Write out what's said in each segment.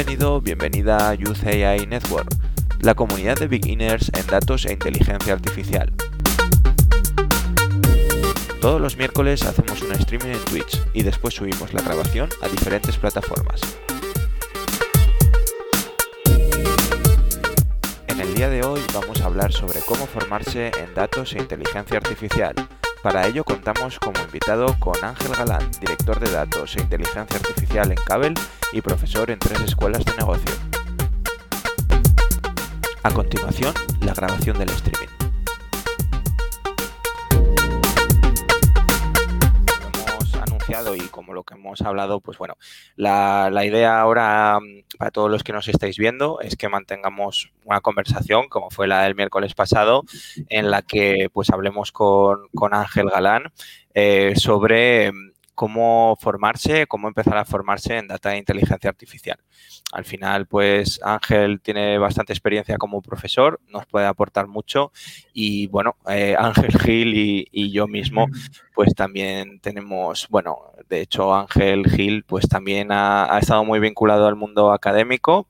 Bienvenido, bienvenida a Youth AI Network, la comunidad de beginners en datos e inteligencia artificial. Todos los miércoles hacemos un streaming en Twitch y después subimos la grabación a diferentes plataformas. En el día de hoy vamos a hablar sobre cómo formarse en datos e inteligencia artificial. Para ello contamos como invitado con Ángel Galán, director de datos e inteligencia artificial en Cabel y profesor en tres escuelas de negocio. A continuación, la grabación del streaming. hemos anunciado y como lo que hemos hablado, pues bueno, la, la, idea ahora mm, para todos los que nos estáis viendo es que mantengamos una conversación como fue la del miércoles pasado en la que pues hablemos con, con Ángel Galán eh, sobre mm, cómo formarse, cómo empezar a formarse en data de inteligencia artificial. Al final, pues Ángel tiene bastante experiencia como profesor, nos puede aportar mucho y bueno, eh, Ángel Gil y, y, yo mismo, pues también tenemos, bueno, de hecho Ángel Gil, pues también ha, ha estado muy vinculado al mundo académico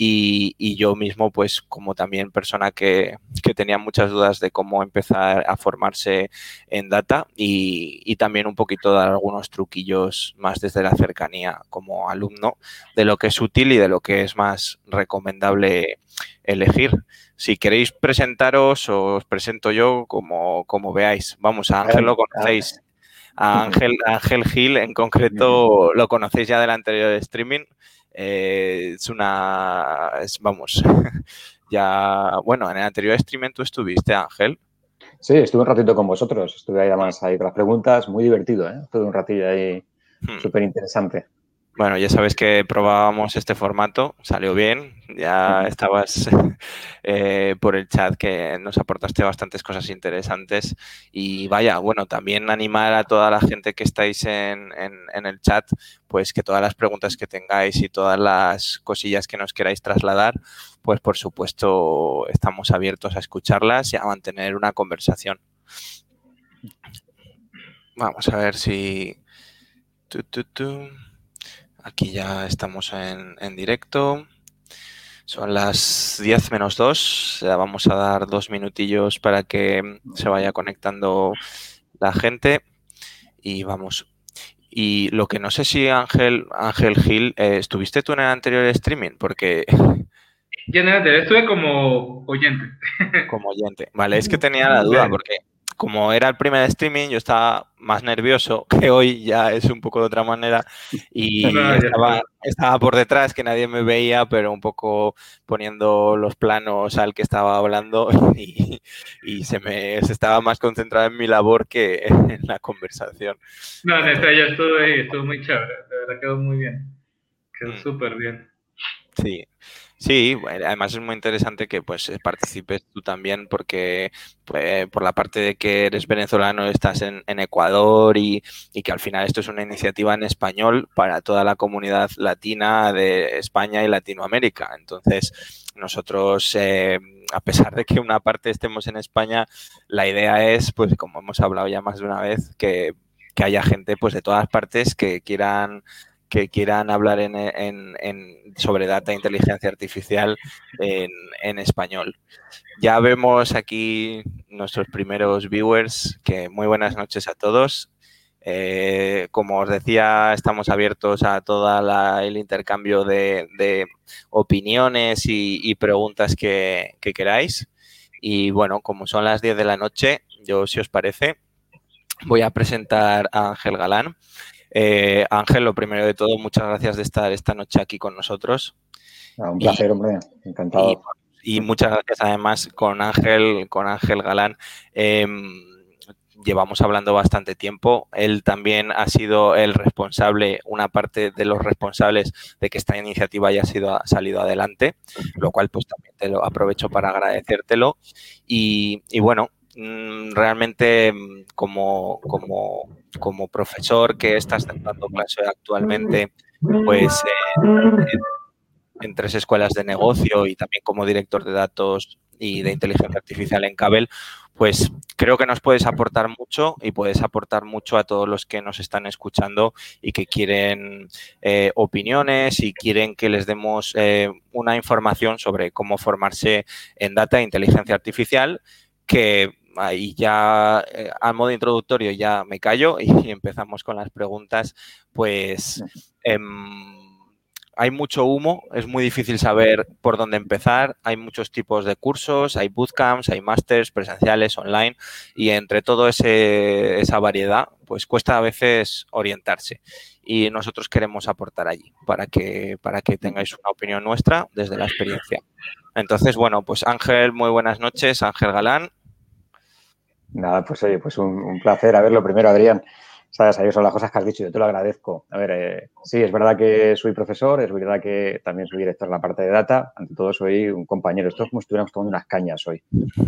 y, y, yo mismo, pues como también persona que, que, tenía muchas dudas de cómo empezar a formarse en data y, y, también un poquito dar algunos truquillos más desde la cercanía como alumno de lo que es útil y de lo que es más recomendable elegir. Si queréis presentaros, os presento yo como, como veáis. Vamos, a Ángel lo conocéis. A Ángel, Ángel Gil en concreto lo conocéis ya del anterior streaming. Eh, es una, es, vamos, ya, bueno, en el anterior streaming tú estuviste, Ángel. Sí, estuve un ratito con vosotros, estuve ahí además ahí con las preguntas, muy divertido, ¿eh? Todo un ratillo ahí, hmm. súper interesante. Bueno, ya sabes que probábamos este formato, salió bien, ya estabas eh, por el chat que nos aportaste bastantes cosas interesantes y vaya, bueno, también animar a toda la gente que estáis en, en, en, el chat, pues que todas las preguntas que tengáis y todas las cosillas que nos queráis trasladar, pues por supuesto estamos abiertos a escucharlas y a mantener una conversación. Vamos a ver si... Tu, tu, tu. Aquí ya estamos en, en, directo. Son las 10 menos 2. Ya vamos a dar dos minutillos para que se vaya conectando la gente. Y vamos. Y lo que no sé si Ángel, Ángel Gil, eh, ¿estuviste tú en el anterior streaming? Porque... Yo en el anterior estuve como oyente. Como oyente. Vale, es que tenía la duda porque como era el primer streaming, yo estaba más nervioso, que hoy ya es un poco de otra manera, y estaba, estaba, por detrás, que nadie me veía, pero un poco poniendo los planos al que estaba hablando y, y se me se estaba más concentrado en mi labor que en la conversación. No, neta, yo estuve ahí, estuvo muy chévere, de verdad quedó muy bien, quedó mm. súper bien. Sí. Sí, además es muy interesante que pues participes tú también porque pues, por la parte de que eres venezolano, estás en, en Ecuador y, y, que al final esto es una iniciativa en español para toda la comunidad latina de España y Latinoamérica. Entonces, nosotros, eh, a pesar de que una parte estemos en España, la idea es, pues como hemos hablado ya más de una vez, que, que haya gente pues de todas partes que quieran que quieran hablar en, en, en, sobre data e inteligencia artificial en, español. Ya vemos aquí nuestros primeros viewers, que muy buenas noches a todos. Eh, como os decía, estamos abiertos a todo el intercambio de, opiniones y, y preguntas que, que, queráis. Y bueno, como son las 10 de la noche, yo, si os parece, voy a presentar a Ángel Galán. Eh, Ángel, lo primero de todo, muchas gracias de estar esta noche aquí con nosotros. Ah, un placer, y, hombre, encantado. Y, y, muchas gracias además con Ángel, con Ángel Galán. Eh, llevamos hablando bastante tiempo. Él también ha sido el responsable, una parte de los responsables de que esta iniciativa haya sido salido adelante, lo cual pues también te lo aprovecho para agradecértelo. Y, y bueno, realmente mm, como, como como profesor que estás dando clase actualmente, pues eh, en tres escuelas de negocio y también como director de datos y de inteligencia artificial en Cabel, pues creo que nos puedes aportar mucho y puedes aportar mucho a todos los que nos están escuchando y que quieren eh, opiniones y quieren que les demos eh, una información sobre cómo formarse en data e inteligencia artificial que ahí ya eh, a modo introductorio ya me callo y empezamos con las preguntas, pues em, hay mucho humo, es muy difícil saber por dónde empezar, hay muchos tipos de cursos, hay bootcamps, hay másters presenciales, online y entre toda esa variedad, pues cuesta a veces orientarse y nosotros queremos aportar allí para que, para que tengáis una opinión nuestra desde la experiencia. Entonces, bueno, pues Ángel, muy buenas noches, Ángel Galán. Nada, pues oye, pues un, un placer. A ver, lo primero, Adrián, sabes, ahí son las cosas que has dicho, yo te lo agradezco. A ver, eh, sí, es verdad que soy profesor, es verdad que también soy director en la parte de data, ante todo soy un compañero, esto es como si estuviéramos tomando unas cañas hoy,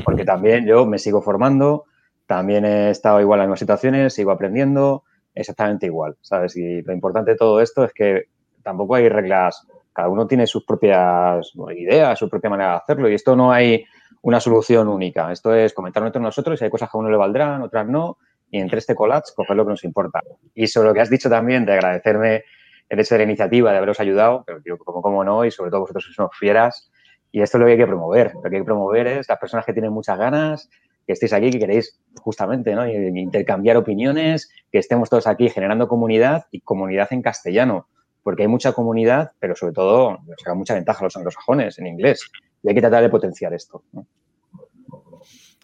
porque también yo me sigo formando, también he estado igual en las mismas situaciones, sigo aprendiendo, exactamente igual, ¿sabes? Y lo importante de todo esto es que tampoco hay reglas, cada uno tiene sus propias ideas, su propia manera de hacerlo y esto no hay una solución única, esto es comentarlo entre nosotros y hay cosas que a uno le valdrán, otras no, y entre este collage coger lo que nos importa. Y sobre lo que has dicho también de agradecerme el hecho de la iniciativa, de haberos ayudado, pero como, como no, y sobre todo vosotros sois unos fieras, y esto es lo que hay que promover. Lo que hay que promover es las personas que tienen muchas ganas, que estéis aquí, que queréis justamente ¿no? intercambiar opiniones, que estemos todos aquí generando comunidad y comunidad en castellano, porque hay mucha comunidad, pero sobre todo nos da mucha ventaja los anglosajones en inglés. Y hay que tratar de potenciar esto. ¿no?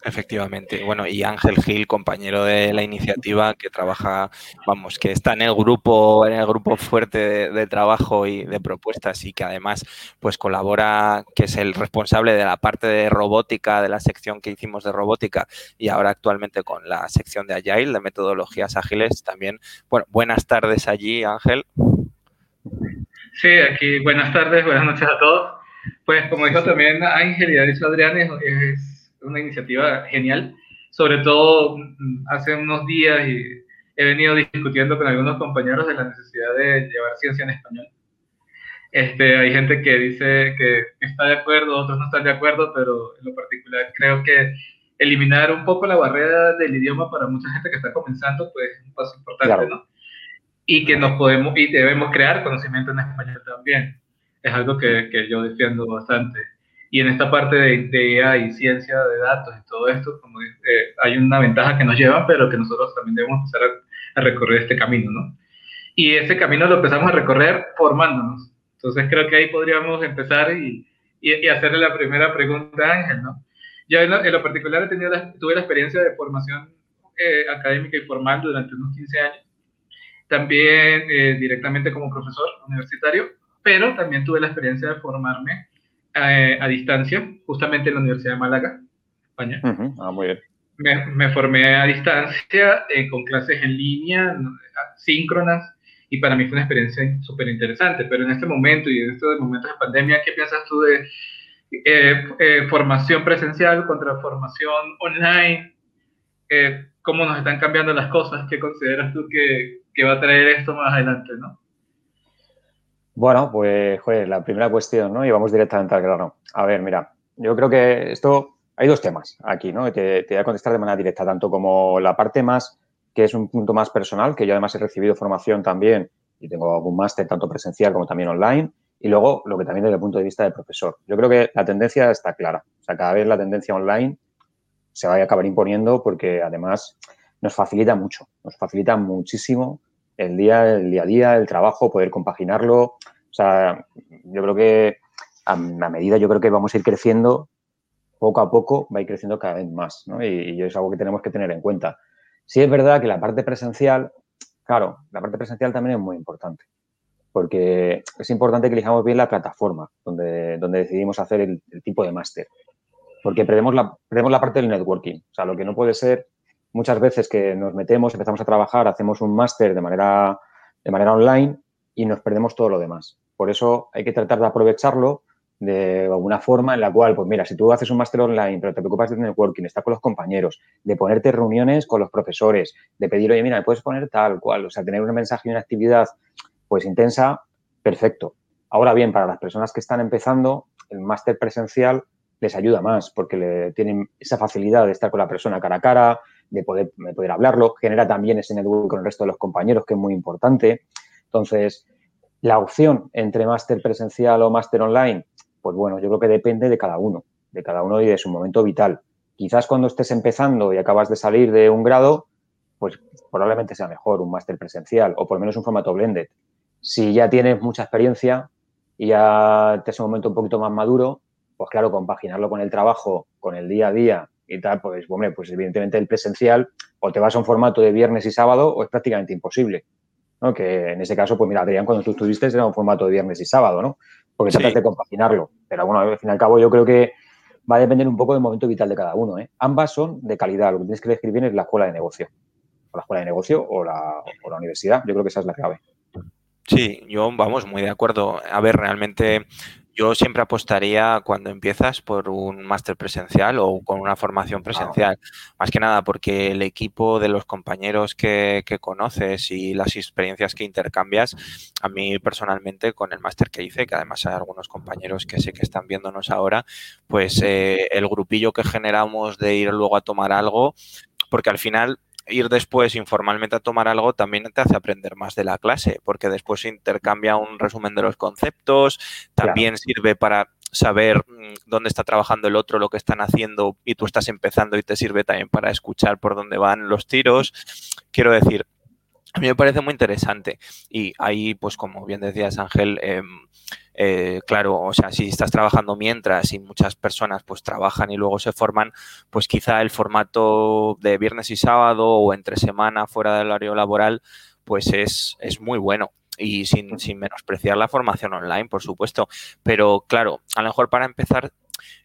Efectivamente. Bueno, y Ángel Gil, compañero de la iniciativa, que trabaja, vamos, que está en el grupo, en el grupo fuerte de, trabajo y de propuestas y que además, pues colabora, que es el responsable de la parte de robótica, de la sección que hicimos de robótica y ahora actualmente con la sección de Agile, de metodologías ágiles también. Bueno, buenas tardes allí, Ángel. Sí, aquí buenas tardes, buenas noches a todos. Pues como dijo también Ángel y dicho Adrián, es una iniciativa genial. Sobre todo mm, hace unos días y he venido discutiendo con algunos compañeros de la necesidad de llevar ciencia en español. Este, hay gente que dice que está de acuerdo, otros no están de acuerdo, pero en lo particular creo que eliminar un poco la barrera del idioma para mucha gente que está comenzando, pues es un paso importante, ¿no? Y que nos podemos y debemos crear conocimiento en español también. Es algo que, que yo defiendo bastante. Y en esta parte de, de y ciencia de datos y todo esto, como eh, hay una ventaja que nos lleva, pero que nosotros también debemos empezar a, recorrer este camino, ¿no? Y ese camino lo empezamos a recorrer formándonos. Entonces creo que ahí podríamos empezar y, y, hacerle la primera pregunta a Ángel, ¿no? Yo en lo, particular he tenido tuve la experiencia de formación eh, académica y formal durante unos 15 años, también eh, directamente como profesor universitario, pero también tuve la experiencia de formarme eh, a, distancia, justamente en la Universidad de Málaga, España. Ah, muy bien. Me, formé a distancia eh, con clases en línea, síncronas, y para mí fue una experiencia súper interesante. Pero en este momento y en estos momentos de pandemia, ¿qué piensas tú de eh, formación presencial contra formación online? ¿Cómo nos están cambiando las cosas? ¿Qué consideras tú que, que va a traer esto más adelante, no? Bueno, pues, joder, la primera cuestión, ¿no? Y vamos directamente al grano. A ver, mira, yo creo que esto, hay dos temas aquí, ¿no? Te, te voy a contestar de manera directa, tanto como la parte más, que es un punto más personal, que yo además he recibido formación también y tengo algún máster tanto presencial como también online, y luego lo que también desde el punto de vista del profesor. Yo creo que la tendencia está clara. O sea, cada vez la tendencia online se va a acabar imponiendo porque además nos facilita mucho, nos facilita muchísimo el día, el día a día, el trabajo, poder compaginarlo. O sea, yo creo que a, medida, yo creo que vamos a ir creciendo poco a poco, va a ir creciendo cada vez más, ¿no? Y, es algo que tenemos que tener en cuenta. Sí es verdad que la parte presencial, claro, la parte presencial también es muy importante, porque es importante que elijamos bien la plataforma donde, donde decidimos hacer el, tipo de máster, porque perdemos la, perdemos la parte del networking. O sea, lo que no puede ser muchas veces que nos metemos, empezamos a trabajar, hacemos un máster de manera, de manera online y nos perdemos todo lo demás. Por eso hay que tratar de aprovecharlo de alguna forma en la cual, pues mira, si tú haces un máster online, pero te preocupas de networking, estar con los compañeros, de ponerte reuniones con los profesores, de pedir, oye, mira, me puedes poner tal cual, o sea, tener un mensaje y una actividad pues intensa, perfecto. Ahora bien, para las personas que están empezando, el máster presencial les ayuda más porque le, tienen esa facilidad de estar con la persona cara a cara, de poder, hablarlo, genera también ese network con el resto de los compañeros, que es muy importante. Entonces, la opción entre máster presencial o máster online, pues bueno, yo creo que depende de cada uno, de cada uno y de su momento vital. Quizás cuando estés empezando y acabas de salir de un grado, pues probablemente sea mejor un máster presencial o por lo menos un formato blended. Si ya tienes mucha experiencia y ya te es un momento un poquito más maduro, pues claro, compaginarlo con el trabajo, con el día a día y tal, pues hombre, pues evidentemente el presencial o te vas a un formato de viernes y sábado o es prácticamente imposible. ¿no? Que en ese caso, pues mira, Adrián, cuando tú estuviste era un formato de viernes y sábado, ¿no? Porque tratas de compaginarlo. Pero bueno, al fin y al cabo yo creo que va a depender un poco del momento vital de cada uno. ¿eh? Ambas son de calidad. Lo que tienes que elegir bien es la escuela de negocio. O la escuela de negocio o la, o la universidad. Yo creo que esa es la clave. Sí, yo vamos muy de acuerdo. A ver, realmente yo siempre apostaría cuando empiezas por un máster presencial o con una formación presencial. Más que nada porque el equipo de los compañeros que, conoces y las experiencias que intercambias, a mí personalmente con el máster que hice, que además hay algunos compañeros que sé que están viéndonos ahora, pues eh, el grupillo que generamos de ir luego a tomar algo, porque al final ir después informalmente a tomar algo también te hace aprender más de la clase, porque después intercambia un resumen de los conceptos, también sirve para saber mm, dónde está trabajando el otro, lo que están haciendo y tú estás empezando y te sirve también para escuchar por dónde van los tiros. Quiero decir, a mí me parece muy interesante. Y ahí, pues como bien decías Ángel, eh, eh, claro, o sea, si estás trabajando mientras y muchas personas pues trabajan y luego se forman, pues quizá el formato de viernes y sábado o entre semana fuera del horario laboral, pues es, es muy bueno. Y sin, sin, menospreciar la formación online, por supuesto. Pero claro, a lo mejor para empezar,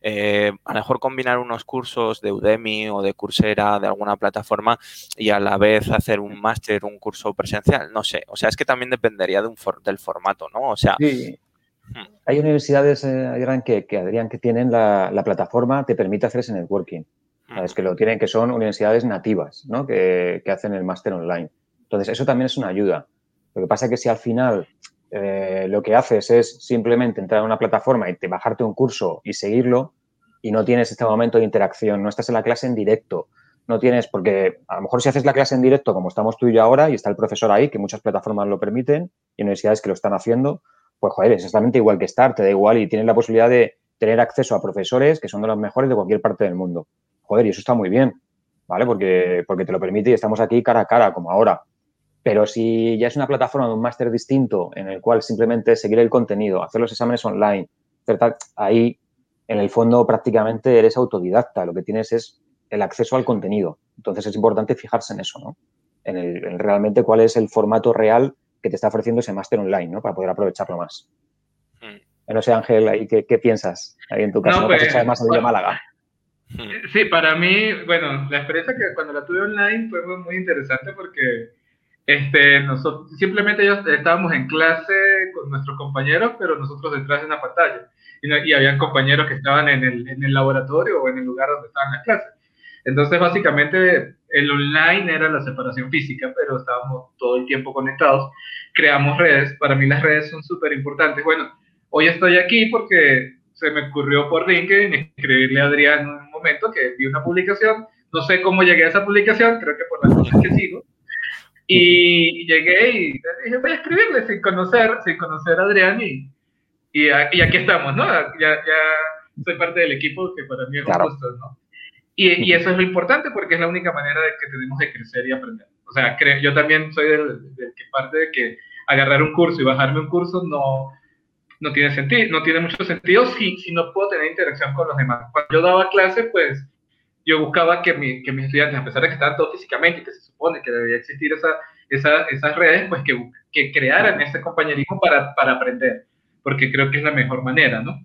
eh, a lo mejor combinar unos cursos de Udemy o de Coursera, de alguna plataforma, y a la vez hacer un máster, un curso presencial, no sé. O sea, es que también dependería de un del formato, ¿no? O sea, hay universidades, eh, Adrián, que, que, Adrián, que tienen la, plataforma, te permite hacer ese networking. ¿sabes? Que lo tienen, que son universidades nativas, ¿no? Que, hacen el máster online. Entonces, eso también es una ayuda. Lo que pasa es que si al final eh, lo que haces es simplemente entrar a una plataforma y te bajarte un curso y seguirlo, y no tienes este momento de interacción, no estás en la clase en directo, no tienes, porque a lo mejor si haces la clase en directo, como estamos tú y yo ahora, y está el profesor ahí, que muchas plataformas lo permiten, y universidades que lo están haciendo, pues joder, es exactamente igual que estar, te da igual y tienes la posibilidad de tener acceso a profesores que son de los mejores de cualquier parte del mundo. Joder, y eso está muy bien, ¿vale? Porque, porque te lo permite y estamos aquí cara a cara, como ahora. Pero si ya es una plataforma de un máster distinto en el cual simplemente seguir el contenido, hacer los exámenes online, ahí en el fondo prácticamente eres autodidacta, lo que tienes es el acceso al contenido. Entonces es importante fijarse en eso, ¿no? En, el, en realmente cuál es el formato real que te está ofreciendo ese máster online, ¿no? Para poder aprovecharlo más. Hmm. No sé, Ángel, ¿qué, ¿qué, piensas ahí en tu caso? No, pues, además de Málaga. Hmm. Sí, para mí, bueno, la experiencia que cuando la tuve online fue muy interesante porque este, nosotros, simplemente ellos estábamos en clase con nuestros compañeros, pero nosotros detrás de una pantalla. Y, y habían compañeros que estaban en el, en el laboratorio o en el lugar donde estaban las clases. Entonces, básicamente, el online era la separación física, pero estábamos todo el tiempo conectados. Creamos redes. Para mí las redes son súper importantes. Bueno, hoy estoy aquí porque se me ocurrió por LinkedIn escribirle a Adrián en un momento que vi una publicación. No sé cómo llegué a esa publicación, creo que por las cosas que sigo. Y llegué y dije, voy a escribirle sin conocer, sin conocer a Adrián y, y, aquí estamos, ¿no? Ya, ya soy parte del equipo que para mí es un gusto, ¿no? Y, eso es lo importante porque es la única manera de que tenemos de crecer y aprender. O sea, yo también soy del, que parte de que agarrar un curso y bajarme un curso no, no tiene sentido, no tiene mucho sentido si, si no puedo tener interacción con los demás. Cuando yo daba clase, pues yo buscaba que, mi, que mis estudiantes, a pesar de que estaban todos físicamente y que se supone que debía existir esa, esa, esas redes, pues que, que crearan ese compañerismo para, para aprender, porque creo que es la mejor manera, ¿no?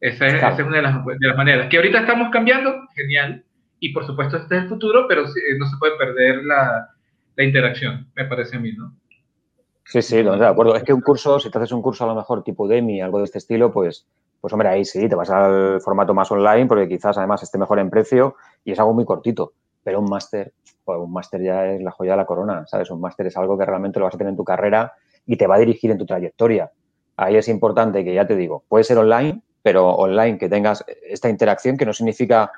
Esa es, una de las, de las, maneras. Que ahorita estamos cambiando, genial. Y por supuesto, este es el futuro, pero no se puede perder la, la interacción, me parece a mí, ¿no? Sí, sí, de acuerdo. Es que un curso, si te haces un curso a lo mejor tipo DEMI, algo de este estilo, pues, pues hombre, ahí sí, te vas al formato más online porque quizás además esté mejor en precio y es algo muy cortito. Pero un máster, pues un máster ya es la joya de la corona, ¿sabes? Un máster es algo que realmente lo vas a tener en tu carrera y te va a dirigir en tu trayectoria. ahí es importante que, ya te digo, puede ser online, pero online que tengas esta interacción que no significa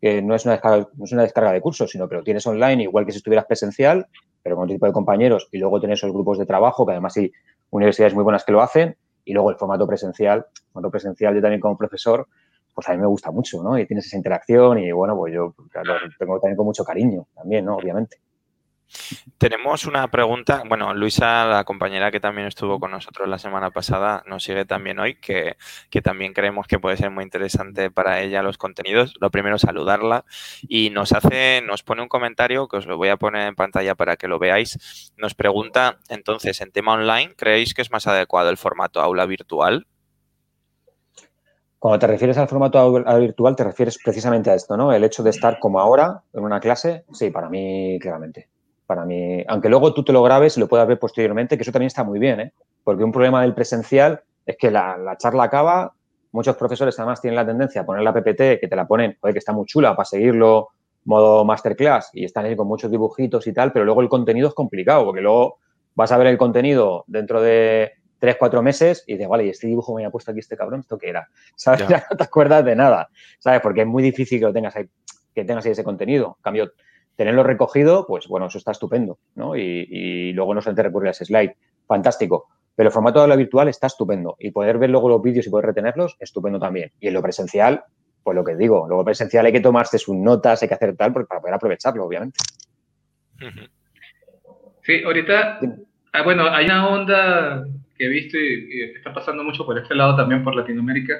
que no es una descarga, no es una descarga de cursos, sino que lo tienes online igual que si estuvieras presencial, pero con otro tipo de compañeros y luego tienes esos grupos de trabajo, que además hay universidades muy buenas que lo hacen, y luego el formato presencial, el formato presencial yo también como profesor, pues a mí me gusta mucho, ¿no? Y tienes esa interacción y bueno, pues yo lo tengo también con mucho cariño también, ¿no? Obviamente. Tenemos una pregunta, bueno, Luisa, la compañera que también estuvo con nosotros la semana pasada, nos sigue también hoy, que, también creemos que puede ser muy interesante para ella los contenidos. Lo primero, saludarla y nos hace, nos pone un comentario que os lo voy a poner en pantalla para que lo veáis. Nos pregunta, entonces, en tema online, ¿creéis que es más adecuado el formato aula virtual? Cuando te refieres al formato aula virtual, te refieres precisamente a esto, ¿no? El hecho de estar como ahora en una clase, sí, para mí, claramente para mí, aunque luego tú te lo grabes y lo puedas ver posteriormente, que eso también está muy bien, ¿eh? porque un problema del presencial es que la, charla acaba, muchos profesores además tienen la tendencia a poner la PPT, que te la ponen, que está muy chula para seguirlo modo masterclass y están ahí con muchos dibujitos y tal, pero luego el contenido es complicado, porque luego vas a ver el contenido dentro de tres, cuatro meses y dices, vale, y este dibujo me ha puesto aquí este cabrón, ¿esto qué era? ¿Sabes? Ya. no te acuerdas de nada, ¿sabes? Porque es muy difícil que lo tengas ahí, que tengas ahí ese contenido. En cambio, tenerlo recogido, pues bueno, eso está estupendo, ¿no? Y, luego no solamente recurrir a ese slide, fantástico. Pero el formato de la virtual está estupendo y poder ver luego los vídeos y poder retenerlos, estupendo también. Y en lo presencial, pues lo que digo, luego presencial hay que tomarse sus notas, hay que hacer tal para poder aprovecharlo, obviamente. Sí, ahorita, ah, bueno, hay una onda que he visto y, y está pasando mucho por este lado también por Latinoamérica,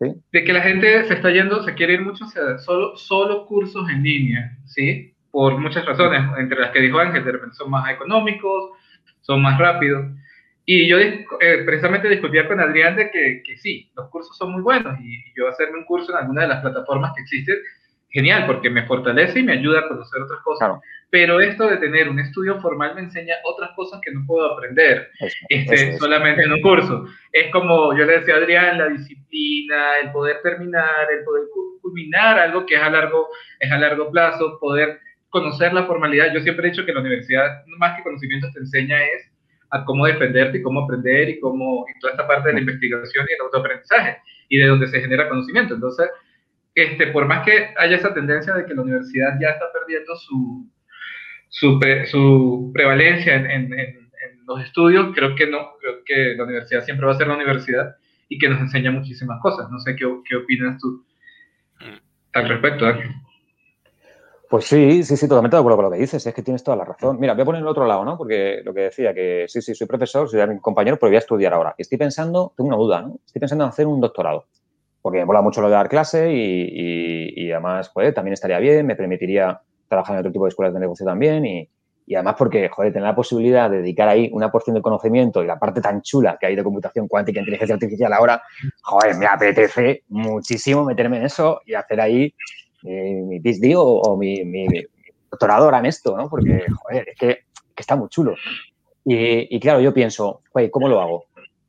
de que la gente se está yendo, se quiere ir mucho hacia solo, solo cursos en línea, ¿sí? Por muchas razones, entre las que dijo Ángel, de repente son más económicos, son más rápidos. Y yo eh, precisamente discutía con Adrián de que, que, sí, los cursos son muy buenos y, yo hacerme un curso en alguna de las plataformas que existen, genial, porque me fortalece y me ayuda a conocer otras cosas. Pero esto de tener un estudio formal me enseña otras cosas que no puedo aprender este, solamente en un curso. Es como yo le decía a Adrián, la disciplina, el poder terminar, el poder culminar algo que es a largo, es a largo plazo, poder conocer la formalidad. Yo siempre he dicho que la universidad, más que conocimientos, te enseña es a cómo defenderte y cómo aprender y cómo y toda esta parte de la investigación y el autoaprendizaje y de donde se genera conocimiento. Entonces, este, por más que haya esa tendencia de que la universidad ya está perdiendo su, su, prevalencia en, los estudios, creo que no, creo que la universidad siempre va a ser la universidad y que nos enseña muchísimas cosas. No sé qué, qué opinas tú al respecto, Pues sí, sí, sí, totalmente de acuerdo con lo que dices, es que tienes toda la razón. Mira, voy a poner el otro lado, ¿no? Porque lo que decía, que sí, sí, soy profesor, soy mi compañero, pero voy a estudiar ahora. estoy pensando, tengo una duda, ¿no? Estoy pensando en hacer un doctorado, porque me mola mucho lo de dar clase y, y además, pues, también estaría bien, me permitiría trabajar en otro tipo de escuelas de negocio también y, y además porque, joder, tener la posibilidad de dedicar ahí una porción del conocimiento y la parte tan chula que hay de computación cuántica e inteligencia artificial ahora, joder, me apetece muchísimo meterme en eso y hacer ahí eh, mi PhD o, mi, mi, doctorado ahora en esto, ¿no? Porque, joder, es que, está muy chulo. Y, y, claro, yo pienso, joder, ¿cómo lo hago?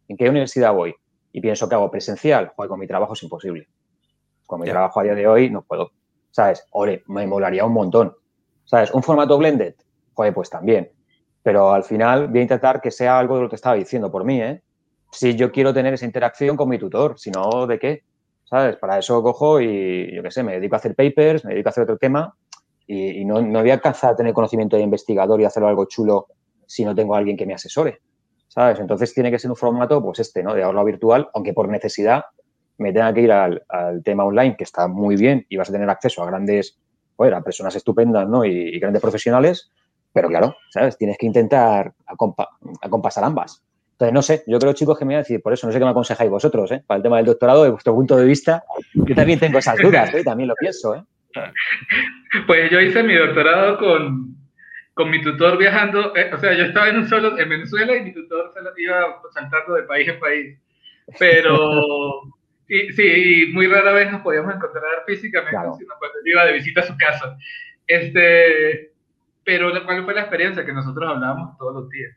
¿En qué universidad voy? Y pienso que hago presencial, joder, con mi trabajo es imposible. Con mi trabajo a día de hoy no puedo. ¿Sabes? Ole, me molaría un montón. ¿Sabes? Un formato blended, joder, pues también. Pero al final voy a intentar que sea algo de lo que estaba diciendo por mí, ¿eh? Si yo quiero tener esa interacción con mi tutor, si no, ¿de qué? ¿Sabes? Para eso cojo y, yo qué sé, me dedico a hacer papers, me dedico a hacer otro tema y, no, no voy a alcanzar a tener conocimiento de investigador y hacerlo algo chulo si no tengo a alguien que me asesore. ¿Sabes? Entonces tiene que ser un formato, pues este, ¿no? De ahorro virtual, aunque por necesidad me tenga que ir al, tema online, que está muy bien y vas a tener acceso a grandes, bueno, a personas estupendas, ¿no? Y, grandes profesionales, pero claro, ¿sabes? Tienes que intentar acompasar ambas. Entonces, no sé, yo creo, chicos, que me voy a decir, por eso no sé qué me aconsejáis vosotros, ¿eh? Para el tema del doctorado, de vuestro punto de vista, yo también tengo esas dudas, ¿eh? También lo pienso, ¿eh? Pues yo hice mi doctorado con, con mi tutor viajando, eh, o sea, yo estaba en un solo, en Venezuela y mi tutor se iba saltando de país en país. Pero y, sí, muy rara vez nos podíamos encontrar físicamente, sino cuando iba de visita a su casa. Este, pero ¿cuál fue la experiencia? Que nosotros hablábamos todos los días,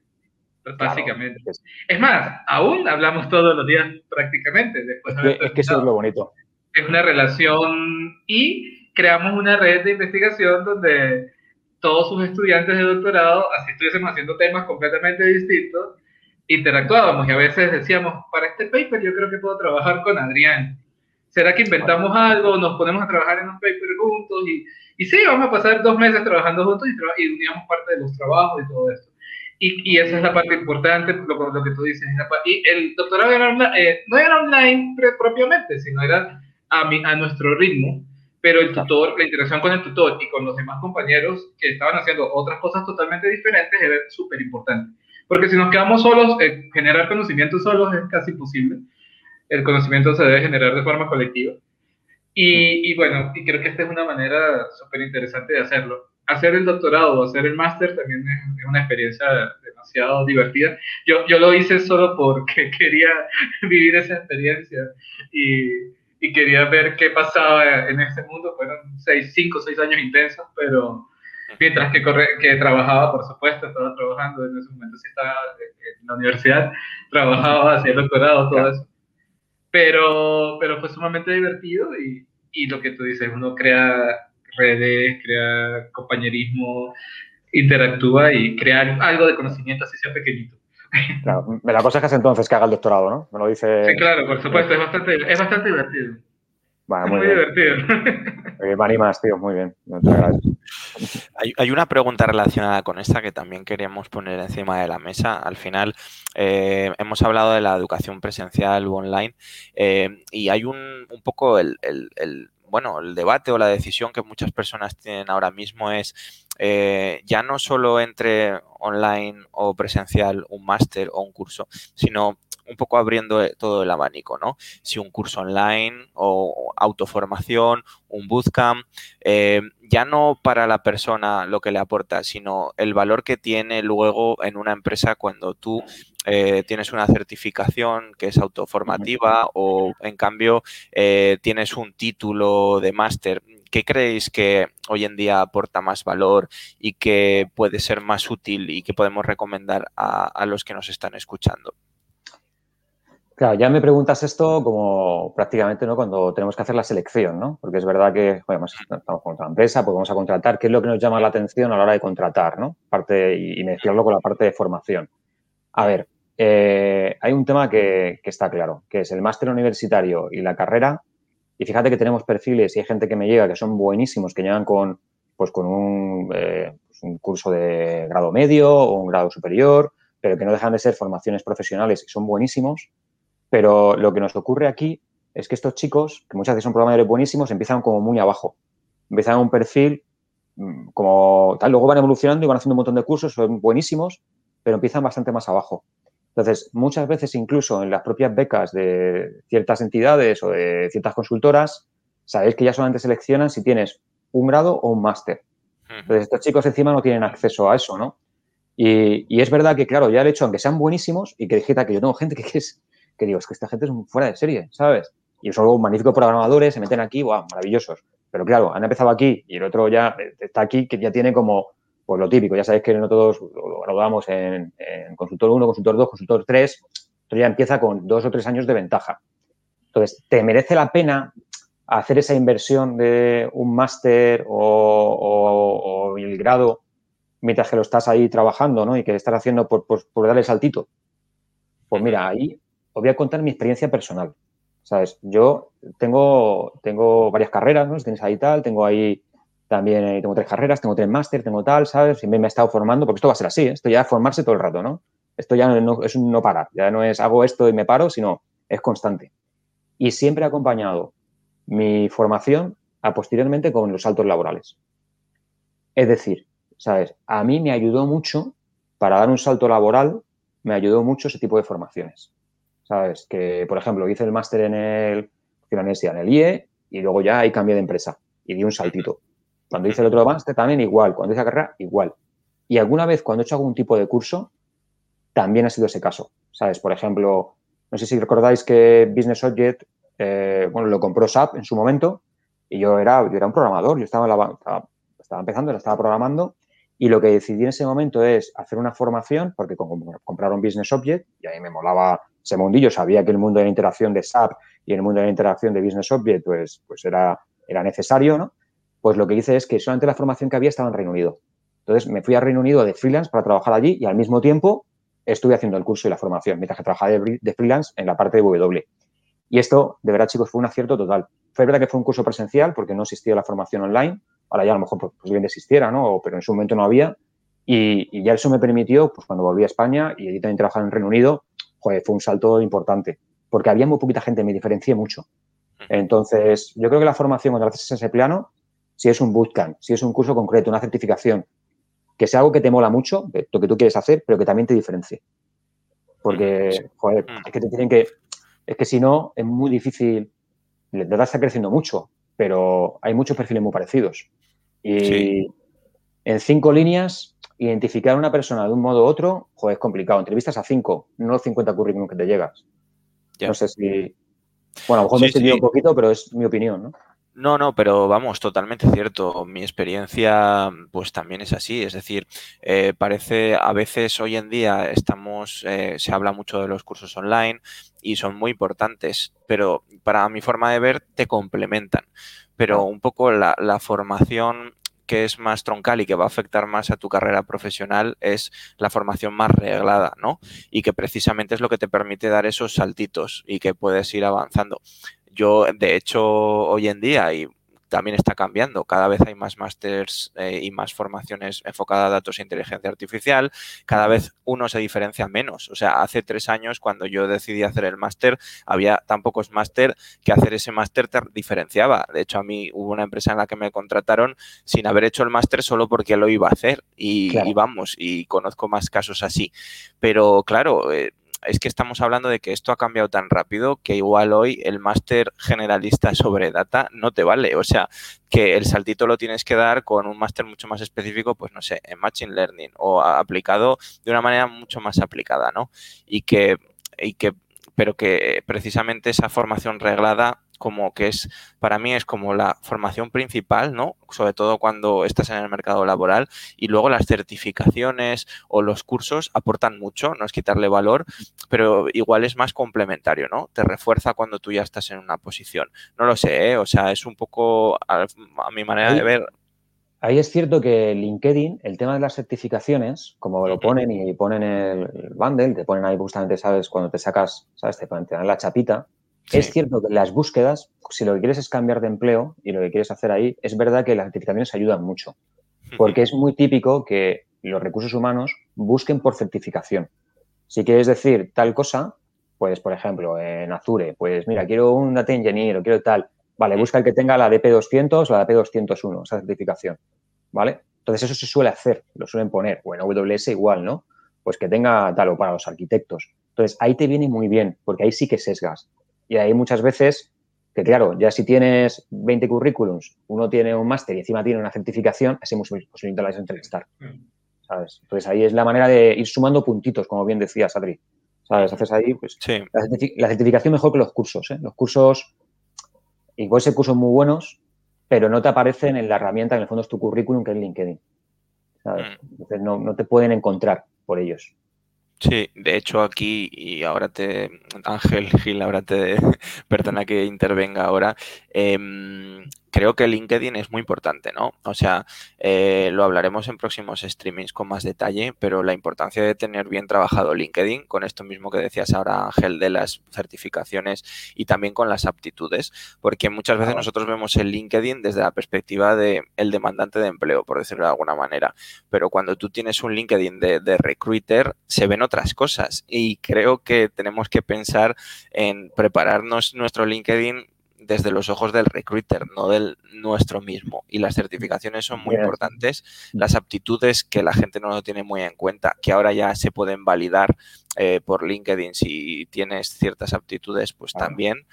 básicamente. Es más, aún hablamos todos los días prácticamente. Después es que eso es lo bonito. Es una relación y creamos una red de investigación donde todos sus estudiantes de doctorado, así estuviésemos haciendo temas completamente distintos, interactuábamos y a veces decíamos, para este paper yo creo que puedo trabajar con Adrián. ¿Será que inventamos algo? Nos ponemos a trabajar en un paper juntos y, y sí, vamos a pasar dos meses trabajando juntos y, y uníamos parte de los trabajos y todo esto. Y, y, esa es la parte importante, lo, lo que tú dices. Y el doctorado era eh, no era online propiamente, sino era a, mi, a nuestro ritmo, pero el tutor, la interacción con el tutor y con los demás compañeros que estaban haciendo otras cosas totalmente diferentes era súper importante. Porque si nos quedamos solos, eh, generar conocimiento solos es casi imposible. El conocimiento se debe generar de forma colectiva. Y, y bueno, y creo que esta es una manera súper interesante de hacerlo hacer el doctorado o hacer el máster también es, una experiencia demasiado divertida. Yo, yo lo hice solo porque quería vivir esa experiencia y, y quería ver qué pasaba en ese mundo. Fueron seis, cinco o seis años intensos, pero mientras que, corre, que trabajaba, por supuesto, estaba trabajando en ese momento, sí estaba en la universidad, trabajaba, hacía doctorado, todo eso. Pero, pero fue sumamente divertido y, y lo que tú dices, uno crea redes, crea compañerismo, interactúa y crear algo de conocimiento así sea pequeñito. Claro, me la cosa es que hace entonces que haga el doctorado, ¿no? Me lo dice. Sí, claro, por supuesto, es bastante, es bastante divertido. Vale, muy, muy divertido. me animas, tío, muy bien. Hay, hay, una pregunta relacionada con esta que también queríamos poner encima de la mesa. Al final, eh, hemos hablado de la educación presencial o online eh, y hay un, un poco el, el, el bueno, el debate o la decisión que muchas personas tienen ahora mismo es eh, ya no solo entre online o presencial un máster o un curso, sino un poco abriendo eh, todo el abanico, ¿no? Si un curso online o autoformación, un bootcamp, eh, ya no para la persona lo que le aporta, sino el valor que tiene luego en una empresa cuando tú eh, tienes una certificación que es autoformativa o en cambio eh, tienes un título de máster. ¿Qué creéis que hoy en día aporta más valor y que puede ser más útil y que podemos recomendar a, los que nos están escuchando? Claro, ya me preguntas esto como prácticamente ¿no? cuando tenemos que hacer la selección, ¿no? Porque es verdad que estamos con otra empresa, pues vamos a contratar, ¿qué es lo que nos llama la atención a la hora de contratar, ¿no? Parte, y mezclarlo con la parte de formación. A ver, eh, hay un tema que, está claro, que es el máster universitario y la carrera. Y fíjate que tenemos perfiles y hay gente que me llega que son buenísimos, que llegan con, pues, con un, eh, pues, un curso de grado medio o un grado superior, pero que no dejan de ser formaciones profesionales y son buenísimos. Pero lo que nos ocurre aquí es que estos chicos, que muchas veces son programadores buenísimos, empiezan como muy abajo. Empiezan un perfil mm, como tal, luego van evolucionando y van haciendo un montón de cursos, son buenísimos, pero empiezan bastante más abajo. Entonces, muchas veces incluso en las propias becas de ciertas entidades o de ciertas consultoras, sabéis que ya solamente seleccionan si tienes un grado o un máster. Entonces, estos chicos encima no tienen acceso a eso, ¿no? Y, es verdad que, claro, ya el hecho, aunque sean buenísimos, y que dijera que yo tengo gente que, es, que digo, es que esta gente es fuera de serie, ¿sabes? Y son magníficos programadores, se meten aquí, wow, maravillosos. Pero claro, han empezado aquí y el otro ya está aquí, que ya tiene como pues lo típico, ya sabéis que no todos lo graduamos en, consultor 1, consultor 2, consultor 3, esto ya empieza con dos o tres años de ventaja. Entonces, ¿te merece la pena hacer esa inversión de un máster o, el grado mientras que lo estás ahí trabajando ¿no? y que estás haciendo por darle saltito? Pues mira, ahí os voy a contar mi experiencia personal. ¿Sabes? Yo tengo, tengo varias carreras, ¿no? Tienes ahí tal, tengo ahí también eh, tengo tres carreras, tengo tres máster, tengo tal, ¿sabes? Siempre me he estado formando, porque esto va a ser así, ¿eh? esto ya formarse todo el rato, ¿no? Esto ya no, es no parar, ya no es hago esto y me paro, sino es constante. Y siempre he acompañado mi formación a posteriormente con los saltos laborales. Es decir, ¿sabes? A mí me ayudó mucho, para dar un salto laboral, me ayudó mucho ese tipo de formaciones. ¿Sabes? Que, por ejemplo, hice el máster en el, en la en el IE, y luego ya ahí cambié de empresa y di un saltito. Cuando hice el otro máster también igual, cuando hice la carrera igual. Y alguna vez cuando he hecho algún tipo de curso, también ha sido ese caso. ¿Sabes? Por ejemplo, no sé si recordáis que Business Object, eh, bueno, lo compró SAP en su momento y yo era, yo era un programador, yo estaba, estaba, estaba empezando, lo estaba programando y lo que decidí en ese momento es hacer una formación porque compraron Business Object y ahí me molaba ese mundillo, sabía que el mundo de la interacción de SAP y el mundo de la interacción de Business Object pues, pues era, era necesario, ¿no? pues lo que hice es que solamente la formación que había estaba en Reino Unido. Entonces me fui a Reino Unido de freelance para trabajar allí y al mismo tiempo estuve haciendo el curso y la formación mientras que trabajaba de, freelance en la parte de W. Y esto, de verdad, chicos, fue un acierto total. Fue verdad que fue un curso presencial porque no existía la formación online. Ahora ya a lo mejor pues, bien existiera, ¿no? Pero en su momento no había. Y, ya eso me permitió, pues cuando volví a España y allí también trabajaba en Reino Unido, fue un salto importante. Porque había muy poquita gente, me diferencié mucho. Entonces, yo creo que la formación cuando haces ese plano, si es un bootcamp, si es un curso concreto, una certificación, que sea algo que te mola mucho, lo que tú quieres hacer, pero que también te diferencie. Porque, joder, es que te tienen que. Es que si no, es muy difícil. La verdad está creciendo mucho, pero hay muchos perfiles muy parecidos. Y en cinco líneas, identificar a una persona de un modo u otro, joder, es complicado. Entrevistas a cinco, no 50 currículums que te llegas. No sé si. Bueno, a lo mejor me he entendido un poquito, pero es mi opinión, ¿no? No, no, pero vamos, totalmente cierto. Mi experiencia, pues también es así. Es decir, eh, parece a veces hoy en día estamos, eh, se habla mucho de los cursos online y son muy importantes, pero para mi forma de ver te complementan. Pero un poco la, la formación que es más troncal y que va a afectar más a tu carrera profesional es la formación más reglada, ¿no? Y que precisamente es lo que te permite dar esos saltitos y que puedes ir avanzando. Yo, de hecho, hoy en día, y también está cambiando. Cada vez hay más másters eh, y más formaciones enfocadas a datos e inteligencia artificial. Cada vez uno se diferencia menos. O sea, hace tres años cuando yo decidí hacer el máster, había tan pocos máster que hacer ese máster te diferenciaba. De hecho, a mí hubo una empresa en la que me contrataron sin haber hecho el máster solo porque lo iba a hacer. Y, vamos, y conozco más casos así. Pero claro, eh, es que estamos hablando de que esto ha cambiado tan rápido que igual hoy el máster generalista sobre data no te vale. O sea, que el saltito lo tienes que dar con un máster mucho más específico, pues no sé, en Machine Learning o aplicado de una manera mucho más aplicada, ¿no? Y que, y que pero que precisamente esa formación reglada como que es, para mí es como la formación principal, ¿no? Sobre todo cuando estás en el mercado laboral y luego las certificaciones o los cursos aportan mucho, no es quitarle valor, pero igual es más complementario, ¿no? Te refuerza cuando tú ya estás en una posición. No lo sé, ¿eh? O sea, es un poco a, mi manera de ver. Ahí es cierto que LinkedIn, el tema de las certificaciones, como lo ponen y ponen el bundle, te ponen ahí justamente, ¿sabes? Cuando te sacas, ¿sabes? Te ponen la chapita, es cierto que las búsquedas, si lo que quieres es cambiar de empleo y lo que quieres hacer ahí, es verdad que las certificaciones ayudan mucho, porque es muy típico que los recursos humanos busquen por certificación. Si quieres decir tal cosa, pues, por ejemplo, en Azure, pues mira, quiero un data engineer o quiero tal, vale, busca el que tenga la DP200 o la DP201, esa certificación, ¿vale? Entonces eso se suele hacer, lo suelen poner, o en AWS igual, ¿no? Pues que tenga tal o para los arquitectos. Entonces ahí te viene muy bien, porque ahí sí que sesgas. Y hay muchas veces que, claro, ya si tienes 20 currículums, uno tiene un máster y encima tiene una certificación, así muy posible la entrevistar. ¿Sabes? Entonces ahí es la manera de ir sumando puntitos, como bien decías, Adri. ¿Sabes? Haces ahí, pues, la, certificación mejor que los cursos. ¿eh? Los cursos, igual ser cursos muy buenos, pero no te aparecen en la herramienta, en el fondo es tu currículum, que es LinkedIn. ¿sabes? Mm. Entonces no, no te pueden encontrar por ellos. Sí, de hecho aquí, y ahora te, Ángel Gil, ahora te, perdona que intervenga ahora, em, creo que LinkedIn es muy importante, ¿no? O sea, eh, lo hablaremos en próximos streamings con más detalle, pero la importancia de tener bien trabajado LinkedIn, con esto mismo que decías ahora, Ángel, de las certificaciones y también con las aptitudes, porque muchas veces nosotros vemos el LinkedIn desde la perspectiva de el demandante de empleo, por decirlo de alguna manera, pero cuando tú tienes un LinkedIn de, de recruiter, se ven otras cosas y creo que tenemos que pensar en prepararnos nuestro LinkedIn desde los ojos del recruiter, no del nuestro mismo. Y las certificaciones son muy importantes. Las aptitudes que la gente no lo tiene muy en cuenta, que ahora ya se pueden validar eh, por LinkedIn si tienes ciertas aptitudes, pues también.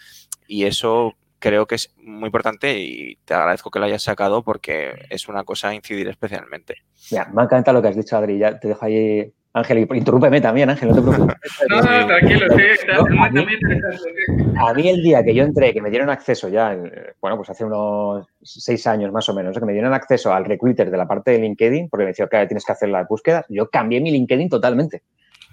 Y eso creo que es muy importante y te agradezco que lo hayas sacado porque es una cosa a incidir especialmente. Ya, me encanta lo que has dicho, Adri. Ya te dejo ahí Ángel, interrúpeme también, Ángel, no te preocupes. no, no, tranquilo, sí, está. A mí el día que yo entré, que me dieron acceso ya, bueno, pues hace unos seis años más o menos, que me dieron acceso al recruiter de la parte de LinkedIn, porque me decía, que tienes que hacer las búsquedas, yo cambié mi LinkedIn totalmente,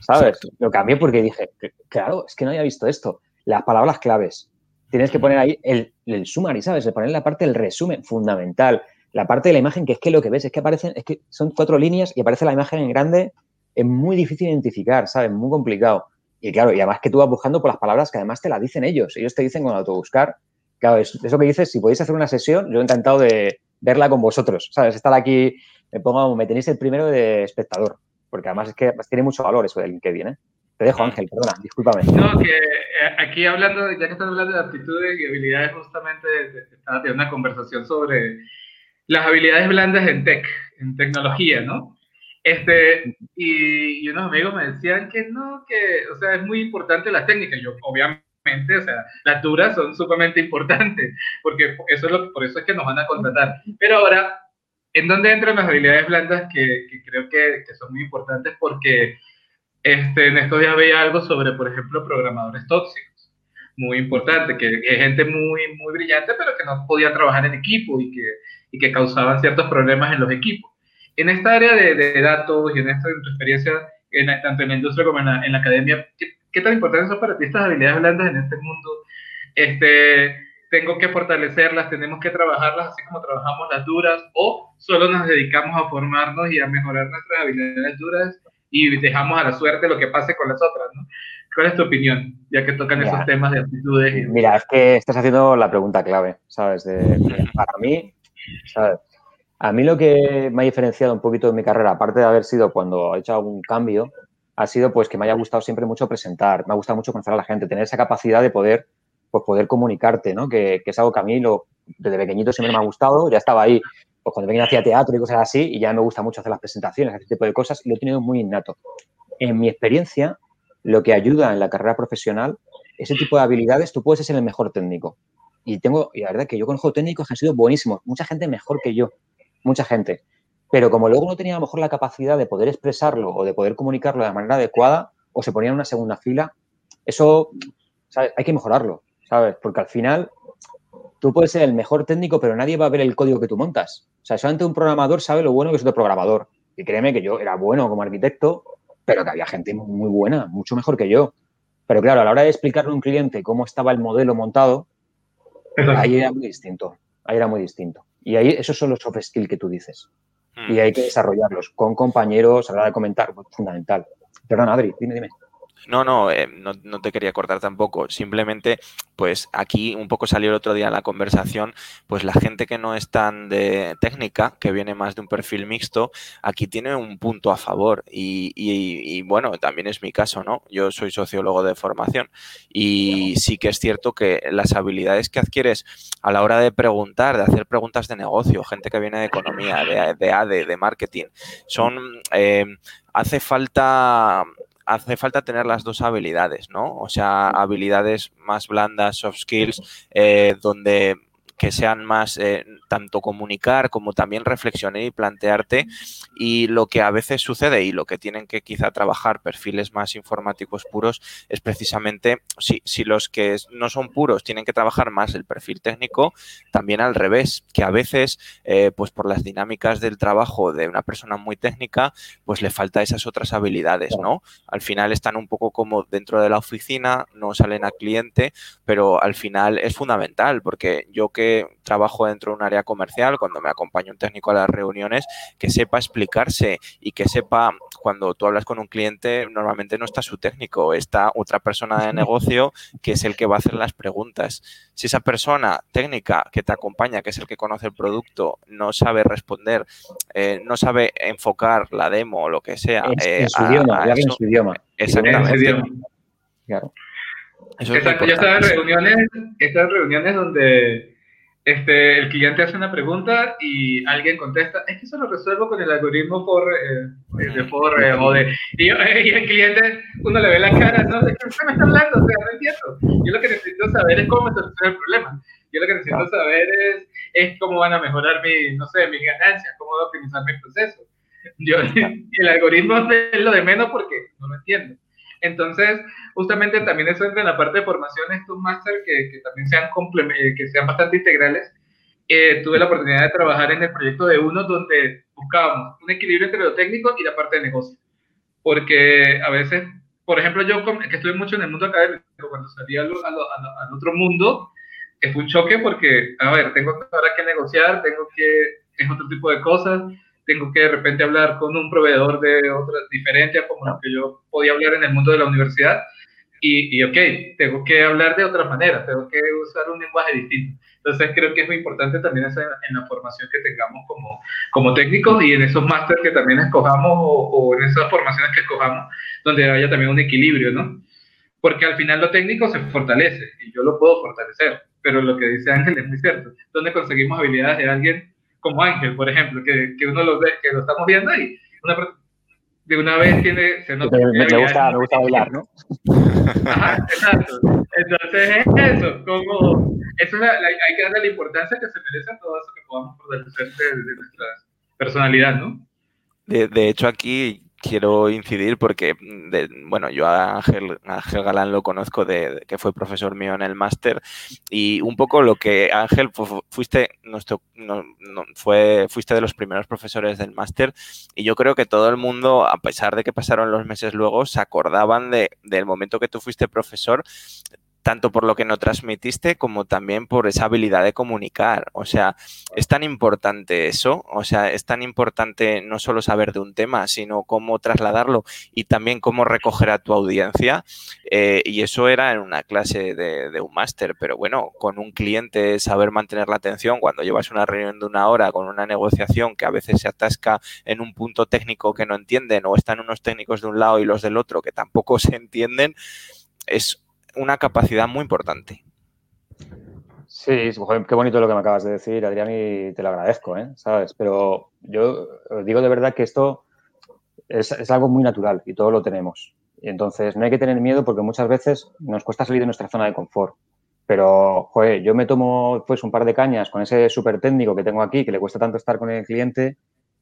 ¿sabes? Lo cambié porque dije, claro, es que no había visto esto. Las palabras claves. Tienes que poner ahí el, el summary, ¿sabes? Poner la parte del resumen, fundamental. La parte de la imagen, que es que lo que ves es que aparecen, es que son cuatro líneas y aparece la imagen en grande es muy difícil identificar, ¿sabes? Muy complicado. Y claro, y además que tú vas buscando por las palabras que además te las dicen ellos. Ellos te dicen con autobuscar. Claro, eso que dices, si podéis hacer una sesión, yo he encantado de verla con vosotros, ¿sabes? Estar aquí, me pongo, me tenéis el primero de espectador, porque además es que tiene mucho valor eso del LinkedIn, ¿eh? Te dejo, Ángel, perdona, discúlpame. No, que eh, aquí hablando, ya que estás hablando de aptitudes y habilidades, justamente estaba teniendo una conversación sobre las habilidades blandas en tech, en tecnología, ¿no? Este, y, unos amigos me decían que no, que, o sea, es muy importante la técnica. Yo, obviamente, o sea, las duras son sumamente importantes, porque eso es lo, por eso es que nos van a contratar. Pero ahora, ¿en dónde entran las habilidades blandas que, que creo que, que, son muy importantes? Porque este, en estos días veía algo sobre, por ejemplo, programadores tóxicos. Muy importante, que, es gente muy, muy brillante, pero que no podía trabajar en equipo y que, y que causaban ciertos problemas en los equipos. En esta área de, de datos y en, esta, en tu experiencia, en, tanto en la industria como en la, en la academia, ¿qué, ¿qué, tan importantes son para ti estas habilidades blandas en este mundo? Este, tengo que fortalecerlas, tenemos que trabajarlas así como trabajamos las duras, o solo nos dedicamos a formarnos y a mejorar nuestras habilidades duras y dejamos a la suerte lo que pase con las otras, ¿no? ¿Cuál es tu opinión, ya que tocan esos temas de aptitudes? Mira, es que estás haciendo la pregunta clave, ¿sabes? De, para mí, ¿sabes? A mí lo que me ha diferenciado un poquito de mi carrera, aparte de haber sido cuando he hecho algún cambio, ha sido pues que me haya gustado siempre mucho presentar, me ha gustado mucho conocer a la gente, tener esa capacidad de poder, pues poder comunicarte, ¿no? Que, es algo que a mí desde pequeñito siempre me ha gustado, ya estaba ahí pues cuando venía hacía teatro y cosas así, y ya me gusta mucho hacer las presentaciones, ese tipo de cosas, y lo he tenido muy innato. En mi experiencia, lo que ayuda en la carrera profesional, ese tipo de habilidades, tú puedes ser el mejor técnico. Y tengo, la verdad que yo conozco técnicos que han sido buenísimos, mucha gente mejor que yo, mucha gente. Pero como luego no tenía a lo mejor la capacidad de poder expresarlo o de poder comunicarlo de manera adecuada, o se ponía en una segunda fila, eso ¿sabes? hay que mejorarlo, ¿sabes? Porque al final tú puedes ser el mejor técnico, pero nadie va a ver el código que tú montas. O sea, solamente un programador sabe lo bueno que es otro programador. Y créeme que yo era bueno como arquitecto, pero que había gente muy buena, mucho mejor que yo. Pero claro, a la hora de explicarle a un cliente cómo estaba el modelo montado, ahí era muy distinto. Ahí era muy distinto. Y ahí esos son los soft skills que tú dices. Y hmm. hay que desarrollarlos con compañeros a la hora de comentar, fundamental. Perdón, Adri, dime, dime. No, no, eh, no, no, te quería cortar tampoco. Simplemente, pues aquí un poco salió el otro día en la conversación, pues la gente que no es tan de técnica, que viene más de un perfil mixto, aquí tiene un punto a favor. Y, y, bueno, también es mi caso, ¿no? Yo soy sociólogo de formación y sí que es cierto que las habilidades que adquieres a la hora de preguntar, de hacer preguntas de negocio, gente que viene de economía, de, de ADE, de marketing, son... Eh, hace falta hace falta tener las dos habilidades, ¿no? O sea, habilidades más blandas, soft skills, eh, donde que sean más eh, tanto comunicar como también reflexionar y plantearte y lo que a veces sucede y lo que tienen que quizá trabajar perfiles más informáticos puros es precisamente si, si los que no son puros tienen que trabajar más el perfil técnico, también al revés, que a veces eh, pues por las dinámicas del trabajo de una persona muy técnica pues le falta esas otras habilidades, ¿no? Al final están un poco como dentro de la oficina, no salen a cliente, pero al final es fundamental porque yo que trabajo dentro de un área comercial, cuando me acompaña un técnico a las reuniones, que sepa explicarse y que sepa, cuando tú hablas con un cliente, normalmente no está su técnico, está otra persona de negocio que es el que va a hacer las preguntas. Si esa persona técnica que te acompaña, que es el que conoce el producto, no sabe responder, eh, no sabe enfocar la demo o lo que sea. En, eh, su, idioma, en su idioma. Exactamente. Claro. Eso Exacto, yo estaba en reuniones, en reuniones donde este, el cliente hace una pregunta y alguien contesta, es que eso lo resuelvo con el algoritmo for, eh, de eh, o de... Y, el cliente, uno le ve la cara, no, ¿de qué me está hablando? O sea, no entiendo. Yo lo que necesito saber es cómo solucionar el problema. Yo lo que necesito saber es, es cómo van a mejorar mi, no sé, mis ganancias, cómo voy a optimizar mi proceso. Yo, el algoritmo es lo de menos porque no lo entiendo. Entonces, justamente también eso entra en la parte de formación, estos máster que, que también sean, eh, que sean bastante integrales. Eh, tuve la oportunidad de trabajar en el proyecto de uno donde buscábamos un equilibrio entre lo técnico y la parte de negocio. Porque a veces, por ejemplo, yo que estuve mucho en el mundo académico, cuando salí al, al, otro mundo, fue un choque porque, a ver, tengo ahora que negociar, tengo que, es otro tipo de cosas, tengo que de repente hablar con un proveedor de otra diferente a como lo que yo podía hablar en el mundo de la universidad. Y, y, ok, tengo que hablar de otra manera, tengo que usar un lenguaje distinto. Entonces creo que es muy importante también eso en, la formación que tengamos como, como técnicos y en esos másteres que también escojamos o, o, en esas formaciones que escojamos, donde haya también un equilibrio, ¿no? Porque al final lo técnico se fortalece y yo lo puedo fortalecer, pero lo que dice Ángel es muy cierto. ¿Dónde conseguimos habilidades de alguien como Ángel, por ejemplo, que, que uno lo ve, que lo estamos viendo y una, de una vez tiene... Se nota, me, me, gusta, me gusta bailar, ¿no? Ajá, exacto. Entonces es eso, como... Eso es la, la, hay que darle la importancia que se merece a todo eso que podamos fortalecer de, de nuestra personalidad, ¿no? De, de, hecho, aquí quiero incidir porque, mm, de, bueno, yo a Ángel, Galán lo conozco de, de, que fue profesor mío en el máster y un poco lo que Ángel fuiste nuestro no, no, fue fuiste de los primeros profesores del máster y yo creo que todo el mundo a pesar de que pasaron los meses luego se acordaban de, del momento que tú fuiste profesor tanto por lo que no transmitiste como también por esa habilidad de comunicar. O sea, es tan importante eso, o sea, es tan importante no solo saber de un tema, sino cómo trasladarlo y también cómo recoger a tu audiencia. Eh, y eso era en una clase de, un máster, pero bueno, con un cliente saber mantener la atención cuando llevas una reunión de una hora con una negociación que a veces se atasca en un punto técnico que no entienden o están unos técnicos de un lado y los del otro que tampoco se entienden, es una capacidad muy importante. Sí, qué bonito lo que me acabas de decir, Adrián, y te lo agradezco, ¿eh? ¿sabes? Pero yo os digo de verdad que esto es, es, algo muy natural y todos lo tenemos. Y entonces no hay que tener miedo porque muchas veces nos cuesta salir de nuestra zona de confort. Pero, joder, yo me tomo pues un par de cañas con ese súper técnico que tengo aquí, que le cuesta tanto estar con el cliente,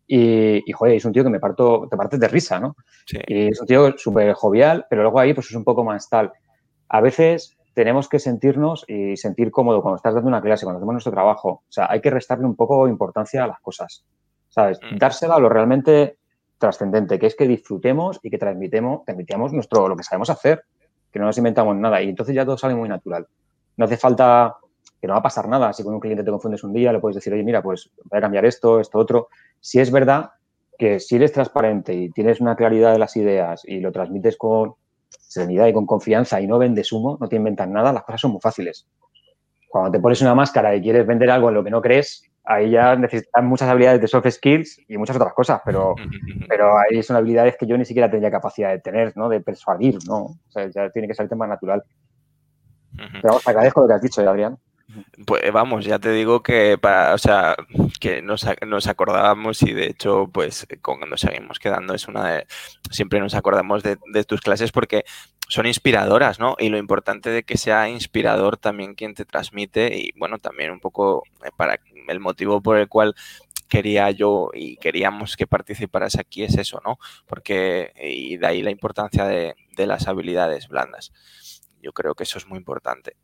y, y, joder, es un tío que me parto, te partes de risa, ¿no? Sí. Y es un tío súper jovial, pero luego ahí pues es un poco más tal a veces tenemos que sentirnos y sentir cómodo cuando estás dando una clase, cuando hacemos nuestro trabajo. O sea, hay que restarle un poco importancia a las cosas, ¿sabes? Mm. Dársela a lo realmente trascendente, que es que disfrutemos y que transmitemos, transmitamos nuestro, lo que sabemos hacer, que no nos inventamos nada y entonces ya todo sale muy natural. No hace falta que no va a pasar nada. Si con un cliente te confundes un día, le puedes decir, oye, mira, pues voy a cambiar esto, esto, otro. Si es verdad que si eres transparente y tienes una claridad de las ideas y lo transmites con, serenidad y con confianza y no vendes humo, no te inventan nada, las cosas son muy fáciles. Cuando te pones una máscara y quieres vender algo en lo que no crees, ahí ya necesitas muchas habilidades de soft skills y muchas otras cosas, pero, pero ahí son habilidades que yo ni siquiera tendría capacidad de tener, ¿no? De persuadir, ¿no? O sea, ya tiene que ser el tema natural. Pero vamos, agradezco lo que has dicho, Adrián. Pues vamos, ya te digo que para, o sea, que nos, acordábamos y de hecho, pues cuando nos seguimos quedando es una de, siempre nos acordamos de, tus clases porque son inspiradoras, ¿no? Y lo importante de que sea inspirador también quien te transmite y bueno, también un poco eh, para el motivo por el cual quería yo y queríamos que participaras aquí es eso, ¿no? Porque, y de ahí la importancia de las habilidades blandas. Yo creo que eso es muy importante.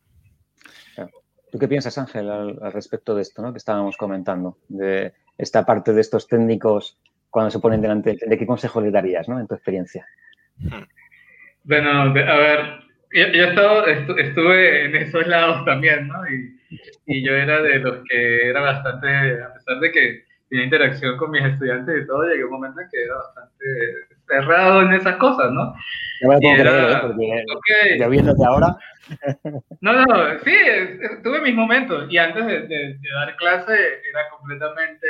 ¿Tú qué piensas, Ángel, al, respecto de esto ¿no? que estábamos comentando? De esta parte de estos técnicos cuando se ponen delante, ¿de qué consejo le darías ¿no? en tu experiencia? Bueno, a ver, yo, yo estado, estuve en esos lados también, ¿no? Y, y, yo era de los que era bastante, a pesar de que tenía interacción con mis estudiantes y todo, llegué a un momento en que era bastante cerrado en esas cosas, ¿no? Ya me lo puedo creer, ¿eh? porque okay. ya viéndote ahora... No, no, sí, tuve mis momentos y antes de, de, de, dar clase era completamente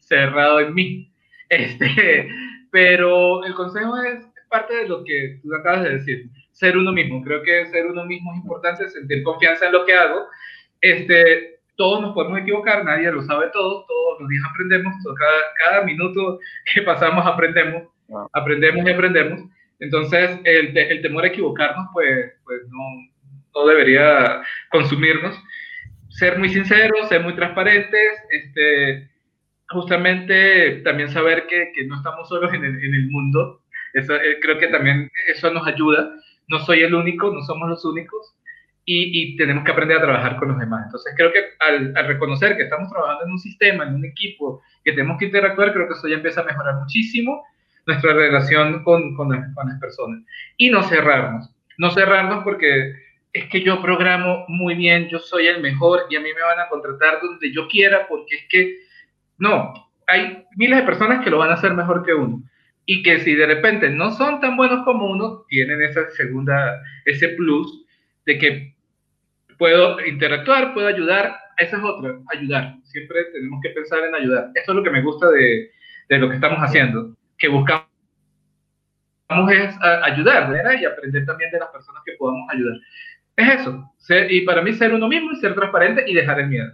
cerrado en mí. Este, pero el consejo es parte de lo que tú acabas de decir, ser uno mismo. Creo que ser uno mismo es importante, sentir confianza en lo que hago. Este, todos nos podemos equivocar, nadie lo sabe todo, todos los días aprendemos, cada, cada minuto que pasamos aprendemos, aprendemos y aprendemos. Entonces, el, el temor a equivocarnos, pues, pues no, no debería consumirnos. Ser muy sinceros, ser muy transparentes, este, justamente también saber que, que no estamos solos en el, en el mundo. Eso, eh, creo que también eso nos ayuda. No soy el único, no somos los únicos. Y, y, tenemos que aprender a trabajar con los demás. Entonces creo que al, al, reconocer que estamos trabajando en un sistema, en un equipo, que tenemos que interactuar, creo que eso ya empieza a mejorar muchísimo nuestra relación con, con, con las personas. Y no cerrarnos. No cerrarnos porque es que yo programo muy bien, yo soy el mejor y a mí me van a contratar donde yo quiera porque es que, no, hay miles de personas que lo van a hacer mejor que uno. Y que si de repente no son tan buenos como uno, tienen esa segunda, ese plus de que puedo interactuar, puedo ayudar. Esa es otra, ayudar. Siempre tenemos que pensar en ayudar. Eso es lo que me gusta de, de lo que estamos haciendo, que buscamos es ayudar y aprender también de las personas que podamos ayudar. Es eso. y para mí ser uno mismo y ser transparente y dejar el miedo.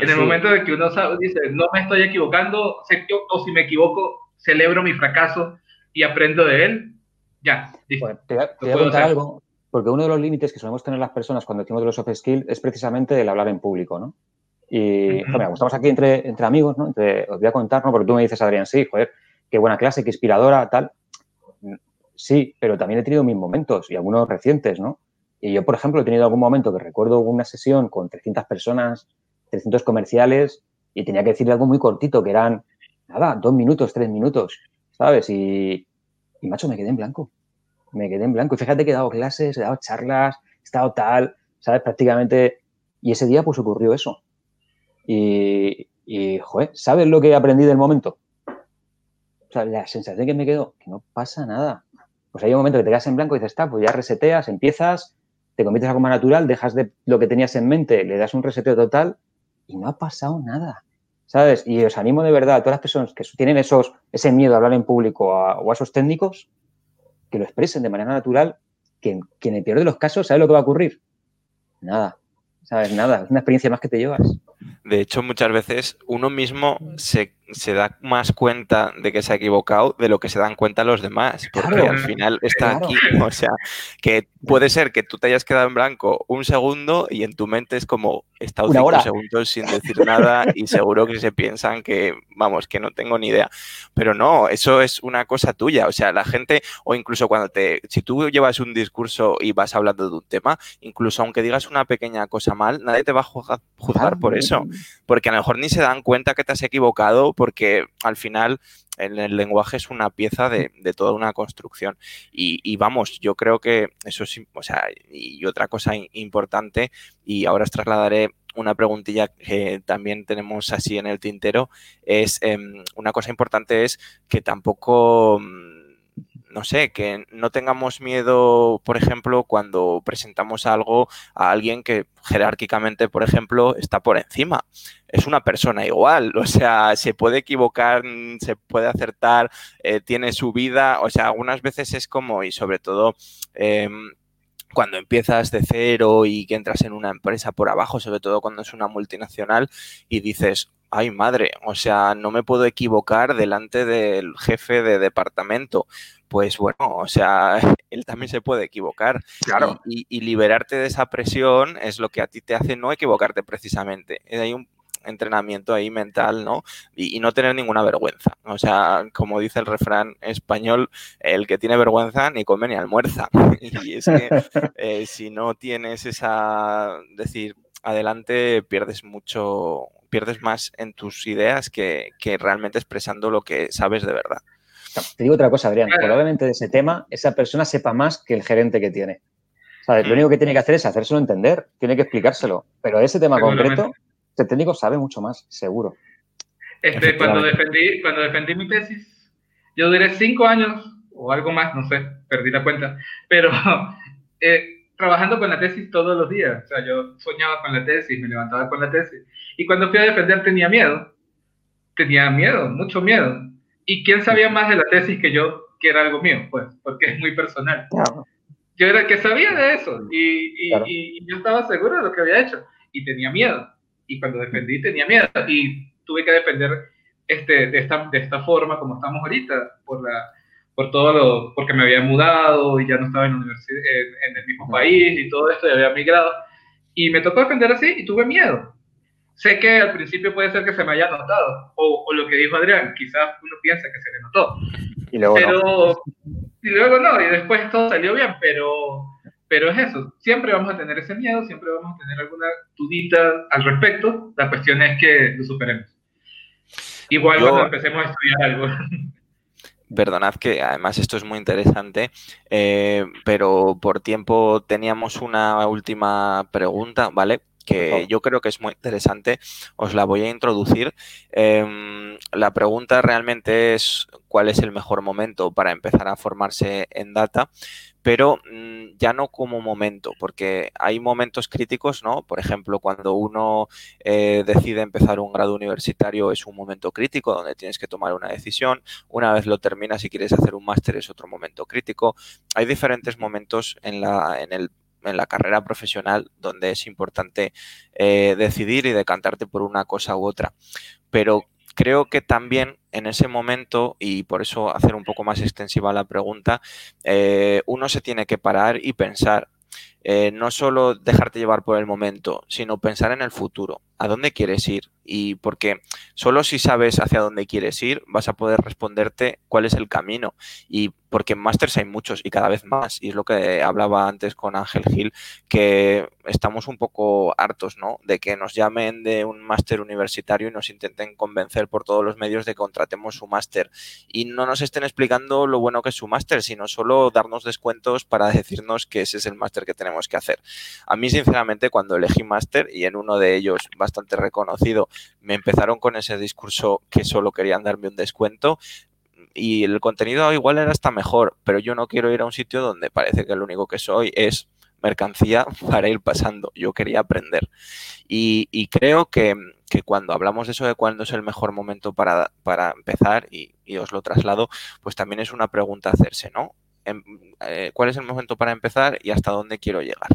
En el momento de que uno dice, no me estoy equivocando, o si me equivoco, celebro mi fracaso y aprendo de él, ya. te, voy a contar algo, porque uno de los límites que solemos tener las personas cuando decimos de los soft skills es precisamente el hablar en público, ¿no? Y, estamos aquí entre, entre amigos, ¿no? os voy a contar, ¿no? Porque tú me dices, Adrián, sí, joder, qué buena clase, qué inspiradora, tal. Sí, pero también he tenido mis momentos y algunos recientes, ¿no? Y yo, por ejemplo, he tenido algún momento que recuerdo una sesión con 300 personas 300 comerciales y tenía que decirle algo muy cortito, que eran, nada, dos minutos, tres minutos, ¿sabes? Y, y macho, me quedé en blanco. Me quedé en blanco. Y fíjate que he dado clases, he dado charlas, he estado tal, ¿sabes? Prácticamente. Y ese día, pues ocurrió eso. Y, ¿sabes lo que he aprendido del momento? La sensación que me quedó, que no pasa nada. Pues hay un momento que te quedas en blanco y dices, está, pues ya reseteas, empiezas, te conviertes en algo más natural, dejas de lo que tenías en mente, le das un reseteo total y no ha pasado nada. ¿Sabes? Y os animo de verdad a todas las personas que tienen esos, ese miedo a hablar en público o a esos técnicos, que lo expresen de manera natural, que, que en el peor de los casos, ¿sabes lo que va a ocurrir? Nada. ¿Sabes? Nada. Es una experiencia más que te llevas. De hecho, muchas veces uno mismo se se da más cuenta de que se ha equivocado de lo que se dan cuenta los demás, porque al final está aquí, o sea, que puede ser que tú te hayas quedado en blanco un segundo y en tu mente es como, he estado cinco segundos sin decir nada y seguro que se piensan que, vamos, que no tengo ni idea, pero no, eso es una cosa tuya, o sea, la gente, o incluso cuando te, si tú llevas un discurso y vas hablando de un tema, incluso aunque digas una pequeña cosa mal, nadie te va a juzgar, por eso, porque a lo mejor ni se dan cuenta que te has equivocado porque al final el, lenguaje es una pieza de, toda una construcción. Y, vamos, yo creo que eso es, o sea, y otra cosa importante, y ahora os trasladaré una preguntilla que también tenemos así en el tintero, es em, una cosa importante es que tampoco no sé, que no tengamos miedo, por ejemplo, cuando presentamos algo a alguien que jerárquicamente, por ejemplo, está por encima. Es una persona igual, o sea, se puede equivocar, se puede acertar, eh, tiene su vida, o sea, algunas veces es como, y sobre todo... Em, cuando empiezas de cero y que entras en una empresa por abajo, sobre todo cuando es una multinacional, y dices, ay madre, o sea, no me puedo equivocar delante del jefe de departamento. Pues bueno, o sea, él también se puede equivocar. Claro. Y, liberarte de esa presión es lo que a ti te hace no equivocarte precisamente. Hay un entrenamiento ahí mental, ¿no? Y, no tener ninguna vergüenza. O sea, como dice el refrán español, el que tiene vergüenza ni come ni almuerza. Y es que eh, si no tienes esa, decir, adelante pierdes mucho, pierdes más en tus ideas que, realmente expresando lo que sabes de verdad. Te digo otra cosa, Adrián. Probablemente de ese tema esa persona sepa más que el gerente que tiene. Lo mm. único que tiene que hacer es hacérselo entender, tiene que explicárselo. Pero ese tema concreto, el técnico sabe mucho más, seguro. Este, cuando, defendí, cuando defendí mi tesis, yo duré cinco años o algo más, no sé, perdí la cuenta, pero eh, trabajando con la tesis todos los días. O sea, yo soñaba con la tesis, me levantaba con la tesis. Y cuando fui a defender tenía miedo. Tenía miedo, mucho miedo. ¿Y quién sabía más de la tesis que yo, que era algo mío? Pues, porque es muy personal. Yo era el que sabía de eso y, y, yo estaba seguro de lo que había hecho y tenía miedo. Y cuando defendí tenía miedo y tuve que defender este, de, esta, de esta forma como estamos ahorita, por la, por todo lo, porque me había mudado y ya no estaba en, universidad, en, el mismo país y todo esto, y había migrado. Y me tocó defender así y tuve miedo. Sé que al principio puede ser que se me haya notado, o, o lo que dijo Adrián, quizás uno piensa que se le notó. Y luego pero, no. Y luego no, y después todo salió bien, pero, pero es eso, siempre vamos a tener ese miedo, siempre vamos a tener alguna dudita al respecto, la cuestión es que lo superemos. Igual cuando empecemos a estudiar algo. Perdonad que además esto es muy interesante, eh, pero por tiempo teníamos una última pregunta, ¿vale? Que yo creo que es muy interesante. Os la voy a introducir. Em, la pregunta realmente es cuál es el mejor momento para empezar a formarse en data, pero mm, ya no como momento, porque hay momentos críticos, ¿no? Por ejemplo, cuando uno eh, decide empezar un grado universitario es un momento crítico donde tienes que tomar una decisión. Una vez lo terminas y quieres hacer un máster es otro momento crítico. Hay diferentes momentos en, la, en el en la carrera profesional donde es importante eh, decidir y decantarte por una cosa u otra. Pero creo que también en ese momento, y por eso hacer un poco más extensiva la pregunta, eh, uno se tiene que parar y pensar, eh, no solo dejarte llevar por el momento, sino pensar en el futuro, a dónde quieres ir. Y porque solo si sabes hacia dónde quieres ir, vas a poder responderte cuál es el camino. Y porque en másters hay muchos y cada vez más. Y es lo que hablaba antes con Ángel Gil, que estamos un poco hartos, ¿no? De que nos llamen de un máster universitario y nos intenten convencer por todos los medios de que contratemos su máster. Y no nos estén explicando lo bueno que es su máster, sino solo darnos descuentos para decirnos que ese es el máster que tenemos que hacer. A mí, sinceramente, cuando elegí máster y en uno de ellos bastante reconocido, me empezaron con ese discurso que solo querían darme un descuento, y el contenido igual era hasta mejor, pero yo no quiero ir a un sitio donde parece que lo único que soy es mercancía para ir pasando. Yo quería aprender. Y, creo que, cuando hablamos de eso de cuándo es el mejor momento para, empezar, y, os lo traslado, pues también es una pregunta hacerse, ¿no? Em, eh, ¿Cuál es el momento para empezar y hasta dónde quiero llegar?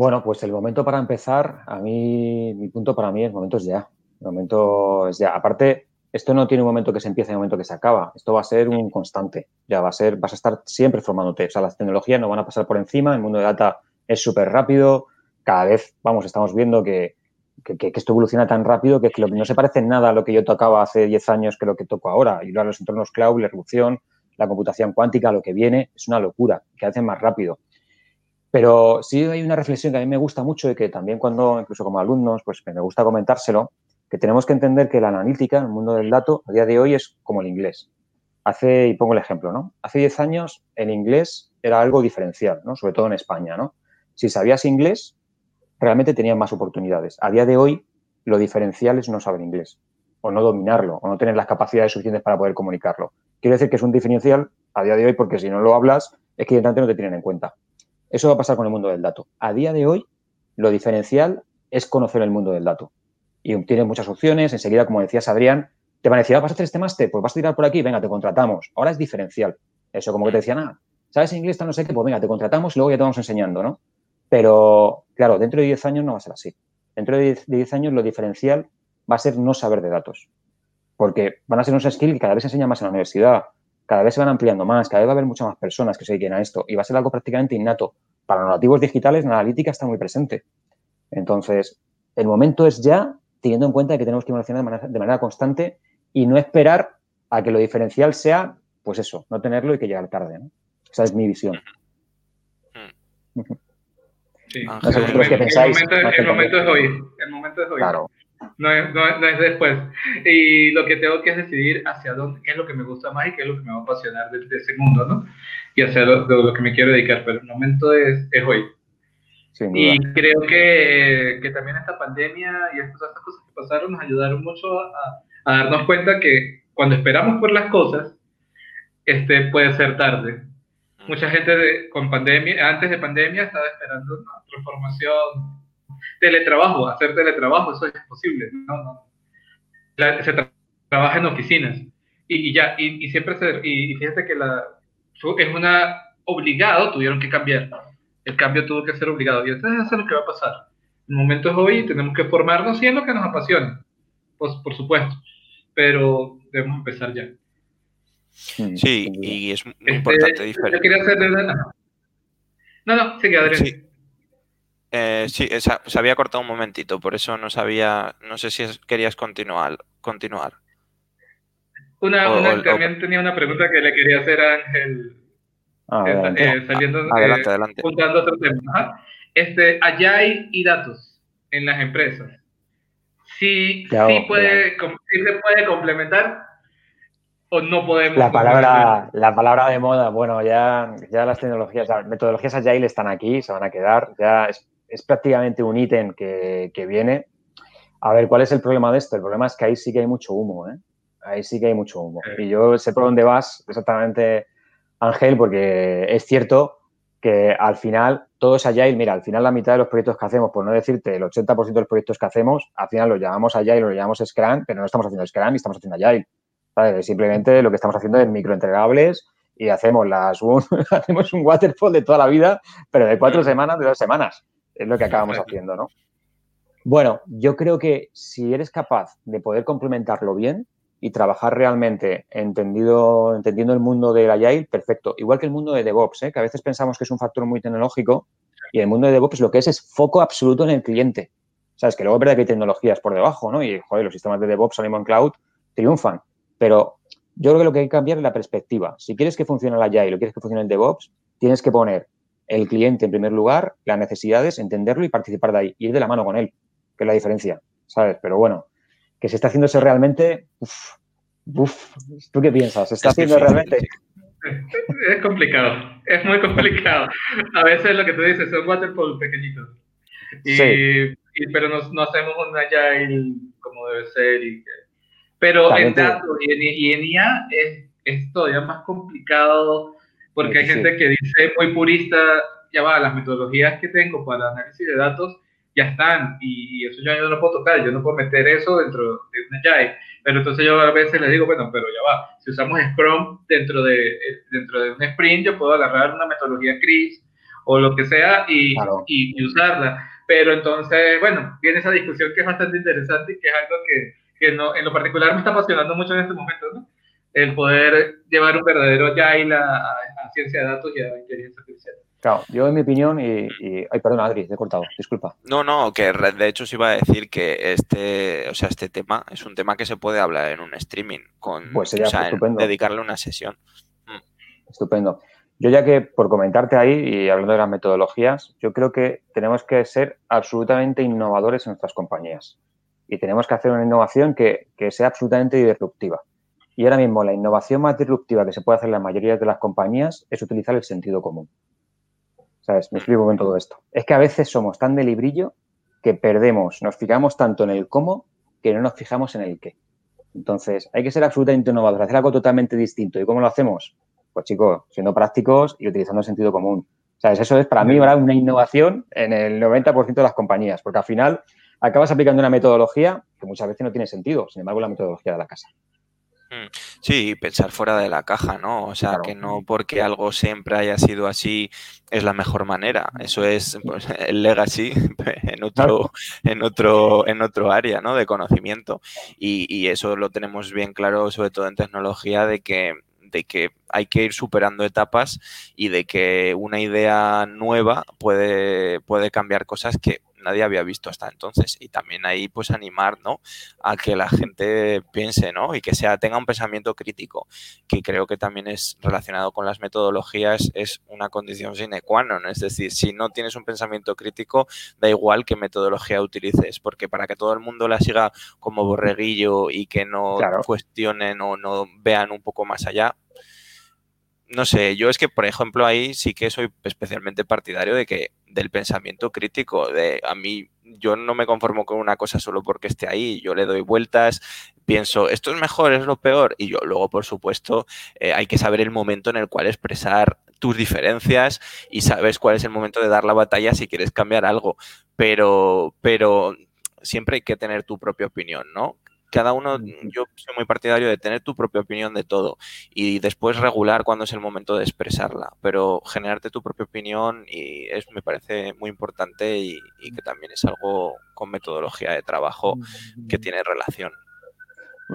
Bueno, pues el momento para empezar, a mí, mi punto para mí, el momento es ya. El momento es ya. Aparte, esto no tiene un momento que se empieza y un momento que se acaba. Esto va a ser un constante. Ya va a ser, vas a estar siempre formándote. O sea, las tecnologías no van a pasar por encima. El mundo de data es súper rápido. Cada vez, vamos, estamos viendo que, esto evoluciona tan rápido que, no se parece nada a lo que yo tocaba hace 10 años que lo que toco ahora. Y ahora los entornos cloud, la revolución, la computación cuántica, lo que viene, es una locura, que hace más rápido. Pero sí hay una reflexión que a mí me gusta mucho y que también cuando, incluso como alumnos, pues me gusta comentárselo, que tenemos que entender que la analítica en el mundo del dato a día de hoy es como el inglés. Hace, y pongo el ejemplo, ¿no? Hace 10 años el inglés era algo diferencial, ¿no? Sobre todo en España, ¿no? Si sabías inglés, realmente tenías más oportunidades. A día de hoy, lo diferencial es no saber inglés, o no dominarlo, o no tener las capacidades suficientes para poder comunicarlo. Quiero decir que es un diferencial a día de hoy porque si no lo hablas, es que no te tienen en cuenta. Eso va a pasar con el mundo del dato. A día de hoy, lo diferencial es conocer el mundo del dato y tienes muchas opciones. Enseguida, como decías, Adrián, te van a decir, ah, ¿vas a hacer este máster? Pues vas a tirar por aquí, venga, te contratamos. Ahora es diferencial. Eso, como que te decían, ah, ¿sabes inglés? No sé qué, pues venga, te contratamos y luego ya te vamos enseñando, ¿no? Pero, claro, dentro de 10 años no va a ser así. Dentro de 10 años lo diferencial va a ser no saber de datos. Porque van a ser unos skills que cada vez se enseñan más en la universidad, cada vez se van ampliando más, cada vez va a haber muchas más personas que se dediquen a esto y va a ser algo prácticamente innato. Para los nativos digitales, la analítica está muy presente. Entonces, el momento es ya teniendo en cuenta que tenemos que evolucionar de manera, constante y no esperar a que lo diferencial sea, pues eso, no tenerlo y que llegar tarde. ¿no? Esa es mi visión. Sí. Ah, el, momento, es hoy. El momento es hoy. Claro. No es, no, es, después. Y lo que tengo que es decidir hacia dónde, qué es lo que me gusta más y qué es lo que me va a apasionar de, ese mundo, ¿no? Y hacia lo, lo, que me quiero dedicar. Pero el momento es, es hoy. Y creo que, que, también esta pandemia y estas, cosas que pasaron nos ayudaron mucho a, a, darnos cuenta que cuando esperamos por las cosas, este puede ser tarde. Mucha gente con pandemia, antes de pandemia estaba esperando una transformación, teletrabajo, hacer teletrabajo, eso es posible, no, no. se trabaja en oficinas y, y ya, y, y, siempre se, y fíjate que la, es una obligado, tuvieron que cambiar el cambio tuvo que ser obligado. Y entonces eso es lo que va a pasar. El momento es hoy, tenemos que formarnos y es lo que nos apasiona, pues, por supuesto, pero debemos empezar ya. Sí, y es muy este, importante. Yo quería hacer... No, no, sigue, Adrián. Sí. Eh, sí, se había cortado un momentito, por eso no sabía, no sé si querías continuar. continuar. Una, también tenía una pregunta que le quería hacer a Ángel Ah, eh, saliendo, adelante, eh, adelante. otro tema. Este, allá hay y datos en las empresas. Sí, sí, puede, sí se puede complementar. o no podemos. La palabra, la palabra de moda, bueno, ya, ya las tecnologías, las metodologías Agile están aquí, se van a quedar, ya es, prácticamente un ítem que, que, viene. A ver, ¿cuál es el problema de esto? El problema es que ahí sí que hay mucho humo, ¿eh? Ahí sí que hay mucho humo. Y yo sé por dónde vas exactamente, Ángel, porque es cierto que al final todo es Agile. Mira, al final la mitad de los proyectos que hacemos, por no decirte el 80% de los proyectos que hacemos, al final los llamamos Agile, los llamamos Scrum, pero no estamos haciendo Scrum y estamos haciendo Agile. Simplemente lo que estamos haciendo es microentregables y hacemos, las, un, hacemos un waterfall de toda la vida, pero de cuatro semanas, de dos semanas. Es lo que acabamos haciendo, ¿no? Bueno, yo creo que si eres capaz de poder complementarlo bien y trabajar realmente entendido, entendiendo el mundo del Agile, perfecto. Igual que el mundo de DevOps, ¿eh? que a veces pensamos que es un factor muy tecnológico y el mundo de DevOps lo que es es foco absoluto en el cliente. Sabes que luego es verdad que hay tecnologías por debajo, ¿no? Y, joder, los sistemas de DevOps salimos en cloud triunfan. Pero yo creo que lo que hay que cambiar es la perspectiva. Si quieres que funcione el Agile o quieres que funcione el DevOps, tienes que poner el cliente en primer lugar, las necesidades, entenderlo y participar de ahí, ir de la mano con él, que es la diferencia, ¿sabes? Pero bueno, que se está haciendo eso realmente, uf, ¿tú qué piensas? ¿Se está haciendo realmente? Es complicado, es muy complicado. A veces lo que tú dices son waterfall pequeñitos. Y, pero no, no, hacemos un agile como debe ser y pero en datos y en, IA es, es, todavía más complicado porque hay gente que dice muy purista, ya va, las metodologías que tengo para análisis de datos ya están y, eso yo, no lo puedo tocar, yo no puedo meter eso dentro de un Agile. Pero entonces yo a veces le digo, bueno, pero ya va, si usamos Scrum dentro de, dentro de un sprint, yo puedo agarrar una metodología CRIS o lo que sea y, y, y usarla. Pero entonces, bueno, viene esa discusión que es bastante interesante y que es algo que, que no, en lo particular me está apasionando mucho en este momento, ¿no? El poder llevar un verdadero agile a, a, ciencia de datos y a inteligencia artificial. Claro, yo en mi opinión, y, ay, perdón, Adri, te he cortado, disculpa. No, no, que de hecho os iba a decir que este, o sea, este tema es un tema que se puede hablar en un streaming, con, pues sería dedicarle una sesión. Mm. Estupendo. Yo ya que por comentarte ahí y hablando de las metodologías, yo creo que tenemos que ser absolutamente innovadores en nuestras compañías y tenemos que hacer una innovación que, sea absolutamente disruptiva. Y ahora mismo la innovación más disruptiva que se puede hacer en la mayoría de las compañías es utilizar el sentido común. ¿Sabes? Me explico con todo esto. Es que a veces somos tan de librillo que perdemos, nos fijamos tanto en el cómo que no nos fijamos en el qué. Entonces, hay que ser absolutamente innovadores, hacer algo totalmente distinto. ¿Y cómo lo hacemos? Pues chicos, siendo prácticos y utilizando el sentido común. ¿Sabes? Eso es para mí una innovación en el 90% de las compañías, porque al final acabas aplicando una metodología que muchas veces no tiene sentido, sin embargo, la metodología de la casa. Mm, sí, pensar fuera de la caja, ¿no? O sea, que no porque algo siempre haya sido así es la mejor manera. Eso es pues, el legacy en otro, en otro, en otro área, ¿no? De conocimiento. Y, y, eso lo tenemos bien claro, sobre todo en tecnología, de que de que hay que ir superando etapas y de que una idea nueva puede, puede cambiar cosas que nadie había visto hasta entonces. Y también ahí, pues, animar, ¿no? A que la gente piense, ¿no? Y que sea, tenga un pensamiento crítico, que creo que también es relacionado con las metodologías, es una condición sine qua non. Es decir, si no tienes un pensamiento crítico, da igual qué metodología utilices, porque para que todo el mundo la siga como borreguillo y que no cuestionen o no vean un poco más allá, no sé, yo es que, por ejemplo, ahí sí que soy especialmente partidario de que del pensamiento crítico, de a mí yo no me conformo con una cosa solo porque esté ahí, yo le doy vueltas, pienso, esto es mejor, es lo peor, y yo luego, por supuesto, eh, hay que saber el momento en el cual expresar tus diferencias y sabes cuál es el momento de dar la batalla si quieres cambiar algo, pero, pero siempre hay que tener tu propia opinión, ¿no? Cada uno, yo soy muy partidario de tener tu propia opinión de todo y después regular cuando es el momento de expresarla, pero generarte tu propia opinión y es, me parece muy importante y, que también es algo con metodología de trabajo que tiene relación.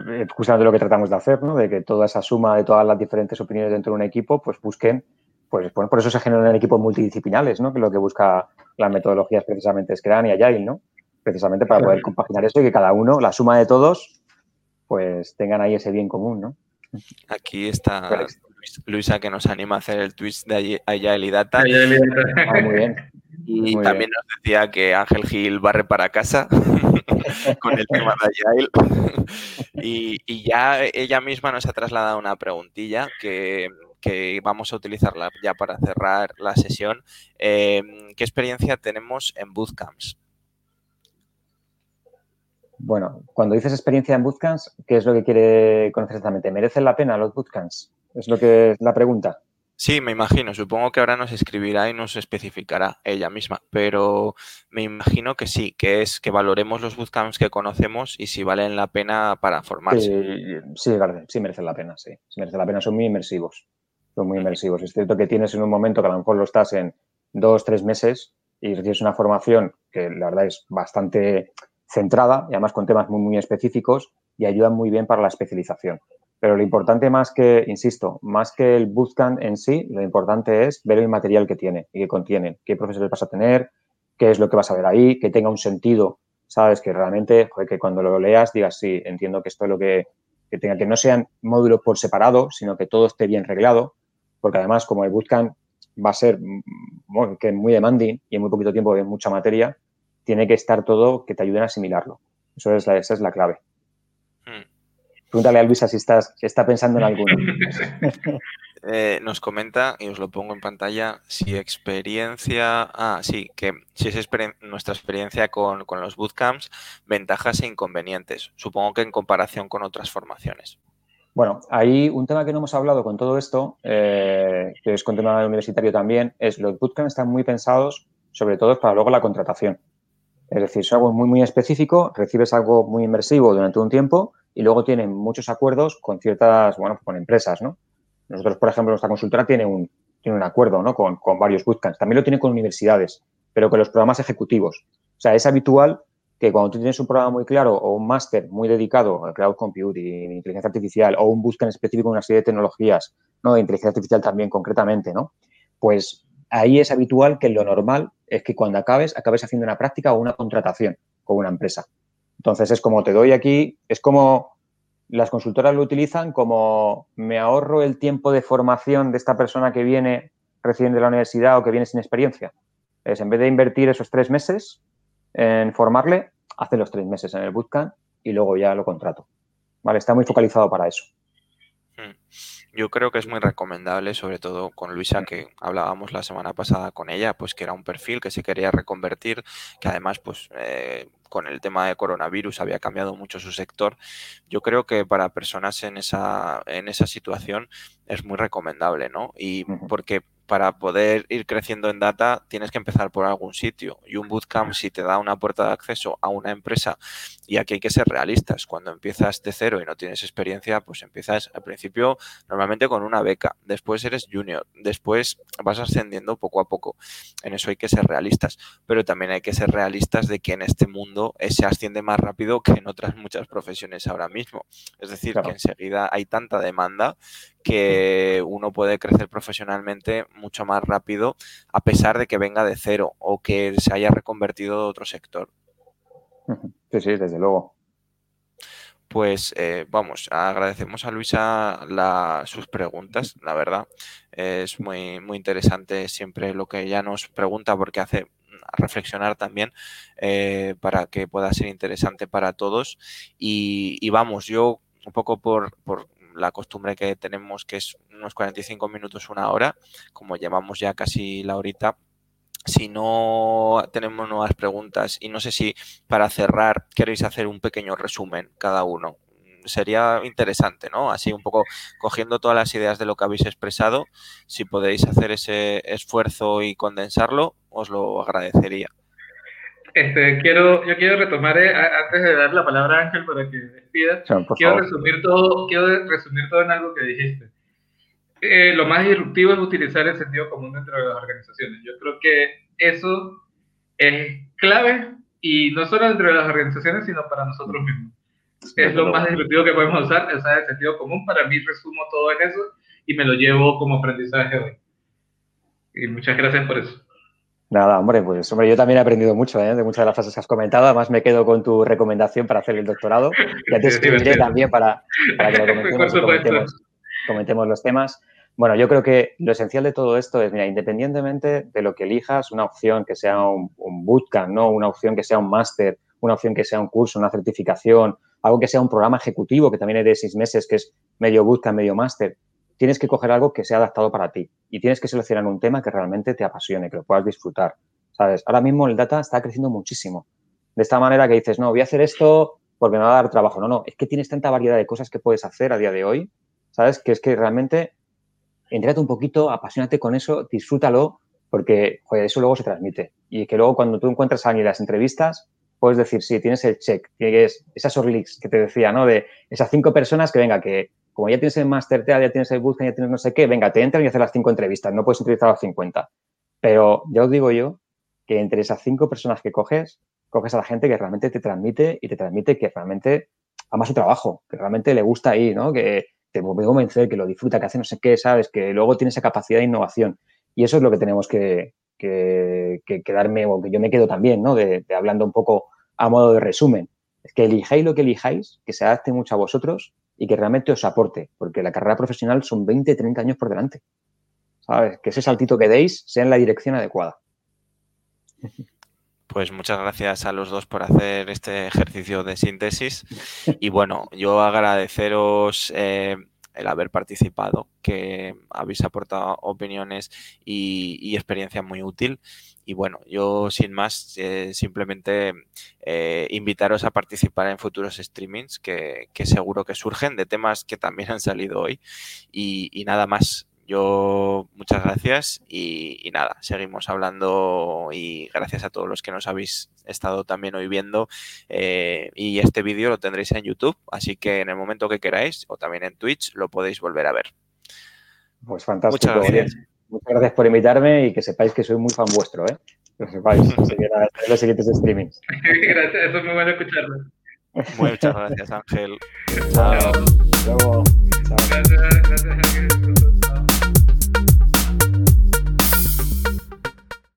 Eh, justamente lo que tratamos de hacer, ¿no? De que toda esa suma de todas las diferentes opiniones dentro de un equipo, pues busquen, pues por eso se generan equipos multidisciplinares, ¿no? Que lo que busca las metodologías precisamente es Scrum y Agile, ¿no? Precisamente para poder compaginar eso y que cada uno, la suma de todos, pues tengan ahí ese bien común, ¿no? Aquí está Luisa que nos anima a hacer el twist de Agile y Data. Ah, muy bien. Y también nos decía que Ángel Gil barre para casa con el tema de Agile. y, ya ella misma nos ha trasladado una preguntilla que, vamos a utilizarla ya para cerrar la sesión. Em, ¿Qué experiencia tenemos en bootcamps? Bueno, cuando dices experiencia en bootcamps, ¿qué es lo que quiere conocer exactamente? ¿Merecen la pena los bootcamps? Es lo que es la pregunta. Sí, me imagino. Supongo que ahora nos escribirá y nos especificará ella misma, pero me imagino que sí, que es que valoremos los bootcamps que conocemos y si valen la pena para formarse. Sí, sí, merecen la pena, sí. sí merecen la pena, son muy inmersivos. Son muy inmersivos. Es cierto que tienes en un momento que a lo mejor lo estás en dos, tres meses y recibes una formación que la verdad es bastante centrada y además con temas muy, muy específicos y ayudan muy bien para la especialización. Pero lo importante más que, insisto, más que el bootcamp en sí, lo importante es ver el material que tiene y que contiene, qué profesores vas a tener, qué es lo que vas a ver ahí, que tenga un sentido, ¿sabes? Que realmente, que cuando lo leas digas, sí, entiendo que esto es lo que, que tenga, que no sean módulos por separado, sino que todo esté bien reglado, porque además como el bootcamp va a ser bueno, que muy demanding y en muy poquito tiempo de mucha materia, tiene que estar todo que te ayuden a asimilarlo. Eso es la, esa es la clave. Hmm. Pregúntale a Luisa si, estás, si está pensando en alguno. Eh, nos comenta, y os lo pongo en pantalla, si experiencia, ah, sí, que si es nuestra experiencia con, los bootcamps, ventajas e inconvenientes, supongo que en comparación con otras formaciones. Bueno, ahí un tema que no hemos hablado con todo esto, eh, que es con tema universitario también, es los bootcamps están muy pensados, sobre todo para luego la contratación. Es decir, es algo muy, muy específico, recibes algo muy inmersivo durante un tiempo y luego tienen muchos acuerdos con ciertas, bueno, con empresas, ¿no? Nosotros, por ejemplo, nuestra consultora tiene un, tiene un acuerdo, ¿no? Con, con varios bootcamps. También lo tiene con universidades, pero con los programas ejecutivos. O sea, es habitual que cuando tú tienes un programa muy claro o un máster muy dedicado al cloud computing, inteligencia artificial o un bootcamp específico en una serie de tecnologías, ¿no? De inteligencia artificial también concretamente, ¿no? Pues ahí es habitual que lo normal es que cuando acabes, acabes haciendo una práctica o una contratación con una empresa. Entonces, es como te doy aquí, es como las consultoras lo utilizan como me ahorro el tiempo de formación de esta persona que viene recién de la universidad o que viene sin experiencia. Es en vez de invertir esos tres meses en formarle, hace los tres meses en el bootcamp y luego ya lo contrato. ¿Vale? Está muy focalizado para eso. Hmm. Yo creo que es muy recomendable, sobre todo con Luisa, que hablábamos la semana pasada con ella, pues que era un perfil que se quería reconvertir, que además, pues eh, con el tema de coronavirus había cambiado mucho su sector. Yo creo que para personas en esa, en esa situación es muy recomendable, ¿no? Y porque para poder ir creciendo en data tienes que empezar por algún sitio. Y un bootcamp si te da una puerta de acceso a una empresa y aquí hay que ser realistas, cuando empiezas de cero y no tienes experiencia, pues empiezas al principio normalmente con una beca, después eres junior, después vas ascendiendo poco a poco, en eso hay que ser realistas, pero también hay que ser realistas de que en este mundo se asciende más rápido que en otras muchas profesiones ahora mismo, es decir, que enseguida hay tanta demanda que uno puede crecer profesionalmente mucho más rápido a pesar de que venga de cero o que se haya reconvertido de otro sector. Sí, sí, desde luego. Pues eh, vamos, agradecemos a Luisa sus preguntas, la verdad. Es muy, muy interesante siempre lo que ella nos pregunta porque hace reflexionar también eh, para que pueda ser interesante para todos. Y, y vamos, yo un poco por, por, la costumbre que tenemos, que es unos 45 minutos, una hora, como llevamos ya casi la horita. Si no tenemos nuevas preguntas y no sé si para cerrar queréis hacer un pequeño resumen cada uno, sería interesante, ¿no? Así un poco cogiendo todas las ideas de lo que habéis expresado, si podéis hacer ese esfuerzo y condensarlo, os lo agradecería. Este, quiero, yo quiero retomar, eh, antes de dar la palabra a Ángel para que despida, quiero resumir, todo, quiero resumir todo en algo que dijiste. Eh, lo más disruptivo es utilizar el sentido común dentro de las organizaciones. Yo creo que eso es clave y no solo dentro de las organizaciones, sino para nosotros mismos. Es lo más disruptivo que podemos usar, usar el sentido común. Para mí resumo todo en eso y me lo llevo como aprendizaje hoy. Y muchas gracias por eso. Nada, hombre, pues hombre, yo también he aprendido mucho ¿eh? de muchas de las frases que has comentado. Además, me quedo con tu recomendación para hacer el doctorado. Ya te escribiré también para, que lo comentemos, comentemos, los temas. Bueno, yo creo que lo esencial de todo esto es, mira, independientemente de lo que elijas, una opción que sea un, bootcamp, ¿no? Una opción que sea un máster, una opción que sea un curso, una certificación, algo que sea un programa ejecutivo, que también es de seis meses, que es medio bootcamp, medio máster. Tienes que coger algo que sea adaptado para ti y tienes que seleccionar un tema que realmente te apasione, que lo puedas disfrutar, ¿sabes? Ahora mismo el data está creciendo muchísimo. De esta manera que dices, no, voy a hacer esto porque me va a dar trabajo. No, no, es que tienes tanta variedad de cosas que puedes hacer a día de hoy, ¿sabes? Que es que realmente entrate un poquito, apasionate con eso, disfrútalo, porque eso luego se transmite. Y que luego cuando tú encuentras a alguien en las entrevistas, puedes decir, sí, tienes el check, tienes esas orleaks que te decía, ¿no? De esas cinco personas que venga, que como ya tienes el Master TEA, ya tienes el Bootcamp, ya tienes no sé qué, venga, te entran y haces las cinco entrevistas, no puedes entrevistar a las 50. Pero ya os digo yo que entre esas cinco personas que coges, coges a la gente que realmente te transmite y te transmite que realmente ama su trabajo, que realmente le gusta ahí, ¿no? Que, te puede convencer, que lo disfruta, que hace no sé qué, ¿sabes? Que luego tiene esa capacidad de innovación. Y eso es lo que tenemos que, que, quedarme, o que yo me quedo también, ¿no? De, hablando un poco a modo de resumen. Es que elijáis lo que elijáis, que se adapte mucho a vosotros y que realmente os aporte, porque la carrera profesional son 20, 30 años por delante. ¿Sabes? Que ese saltito que deis sea en la dirección adecuada. Pues muchas gracias a los dos por hacer este ejercicio de síntesis. Y bueno, yo agradeceros eh, el haber participado, que habéis aportado opiniones y, experiencia muy útil. Y bueno, yo sin más, eh, simplemente eh, invitaros a participar en futuros streamings que, seguro que surgen de temas que también han salido hoy. y nada más, yo muchas gracias y, nada, seguimos hablando y gracias a todos los que nos habéis estado también hoy viendo eh, y este vídeo lo tendréis en YouTube, así que en el momento que queráis o también en Twitch lo podéis volver a ver. Pues fantástico. Muchas gracias. Muchas gracias por invitarme y que sepáis que soy muy fan vuestro, ¿eh? Que sepáis, en los siguientes streamings. gracias, eso es muy bueno escucharlo. Muchas gracias, Ángel. Chao. Chao. Gracias, gracias, Ángel.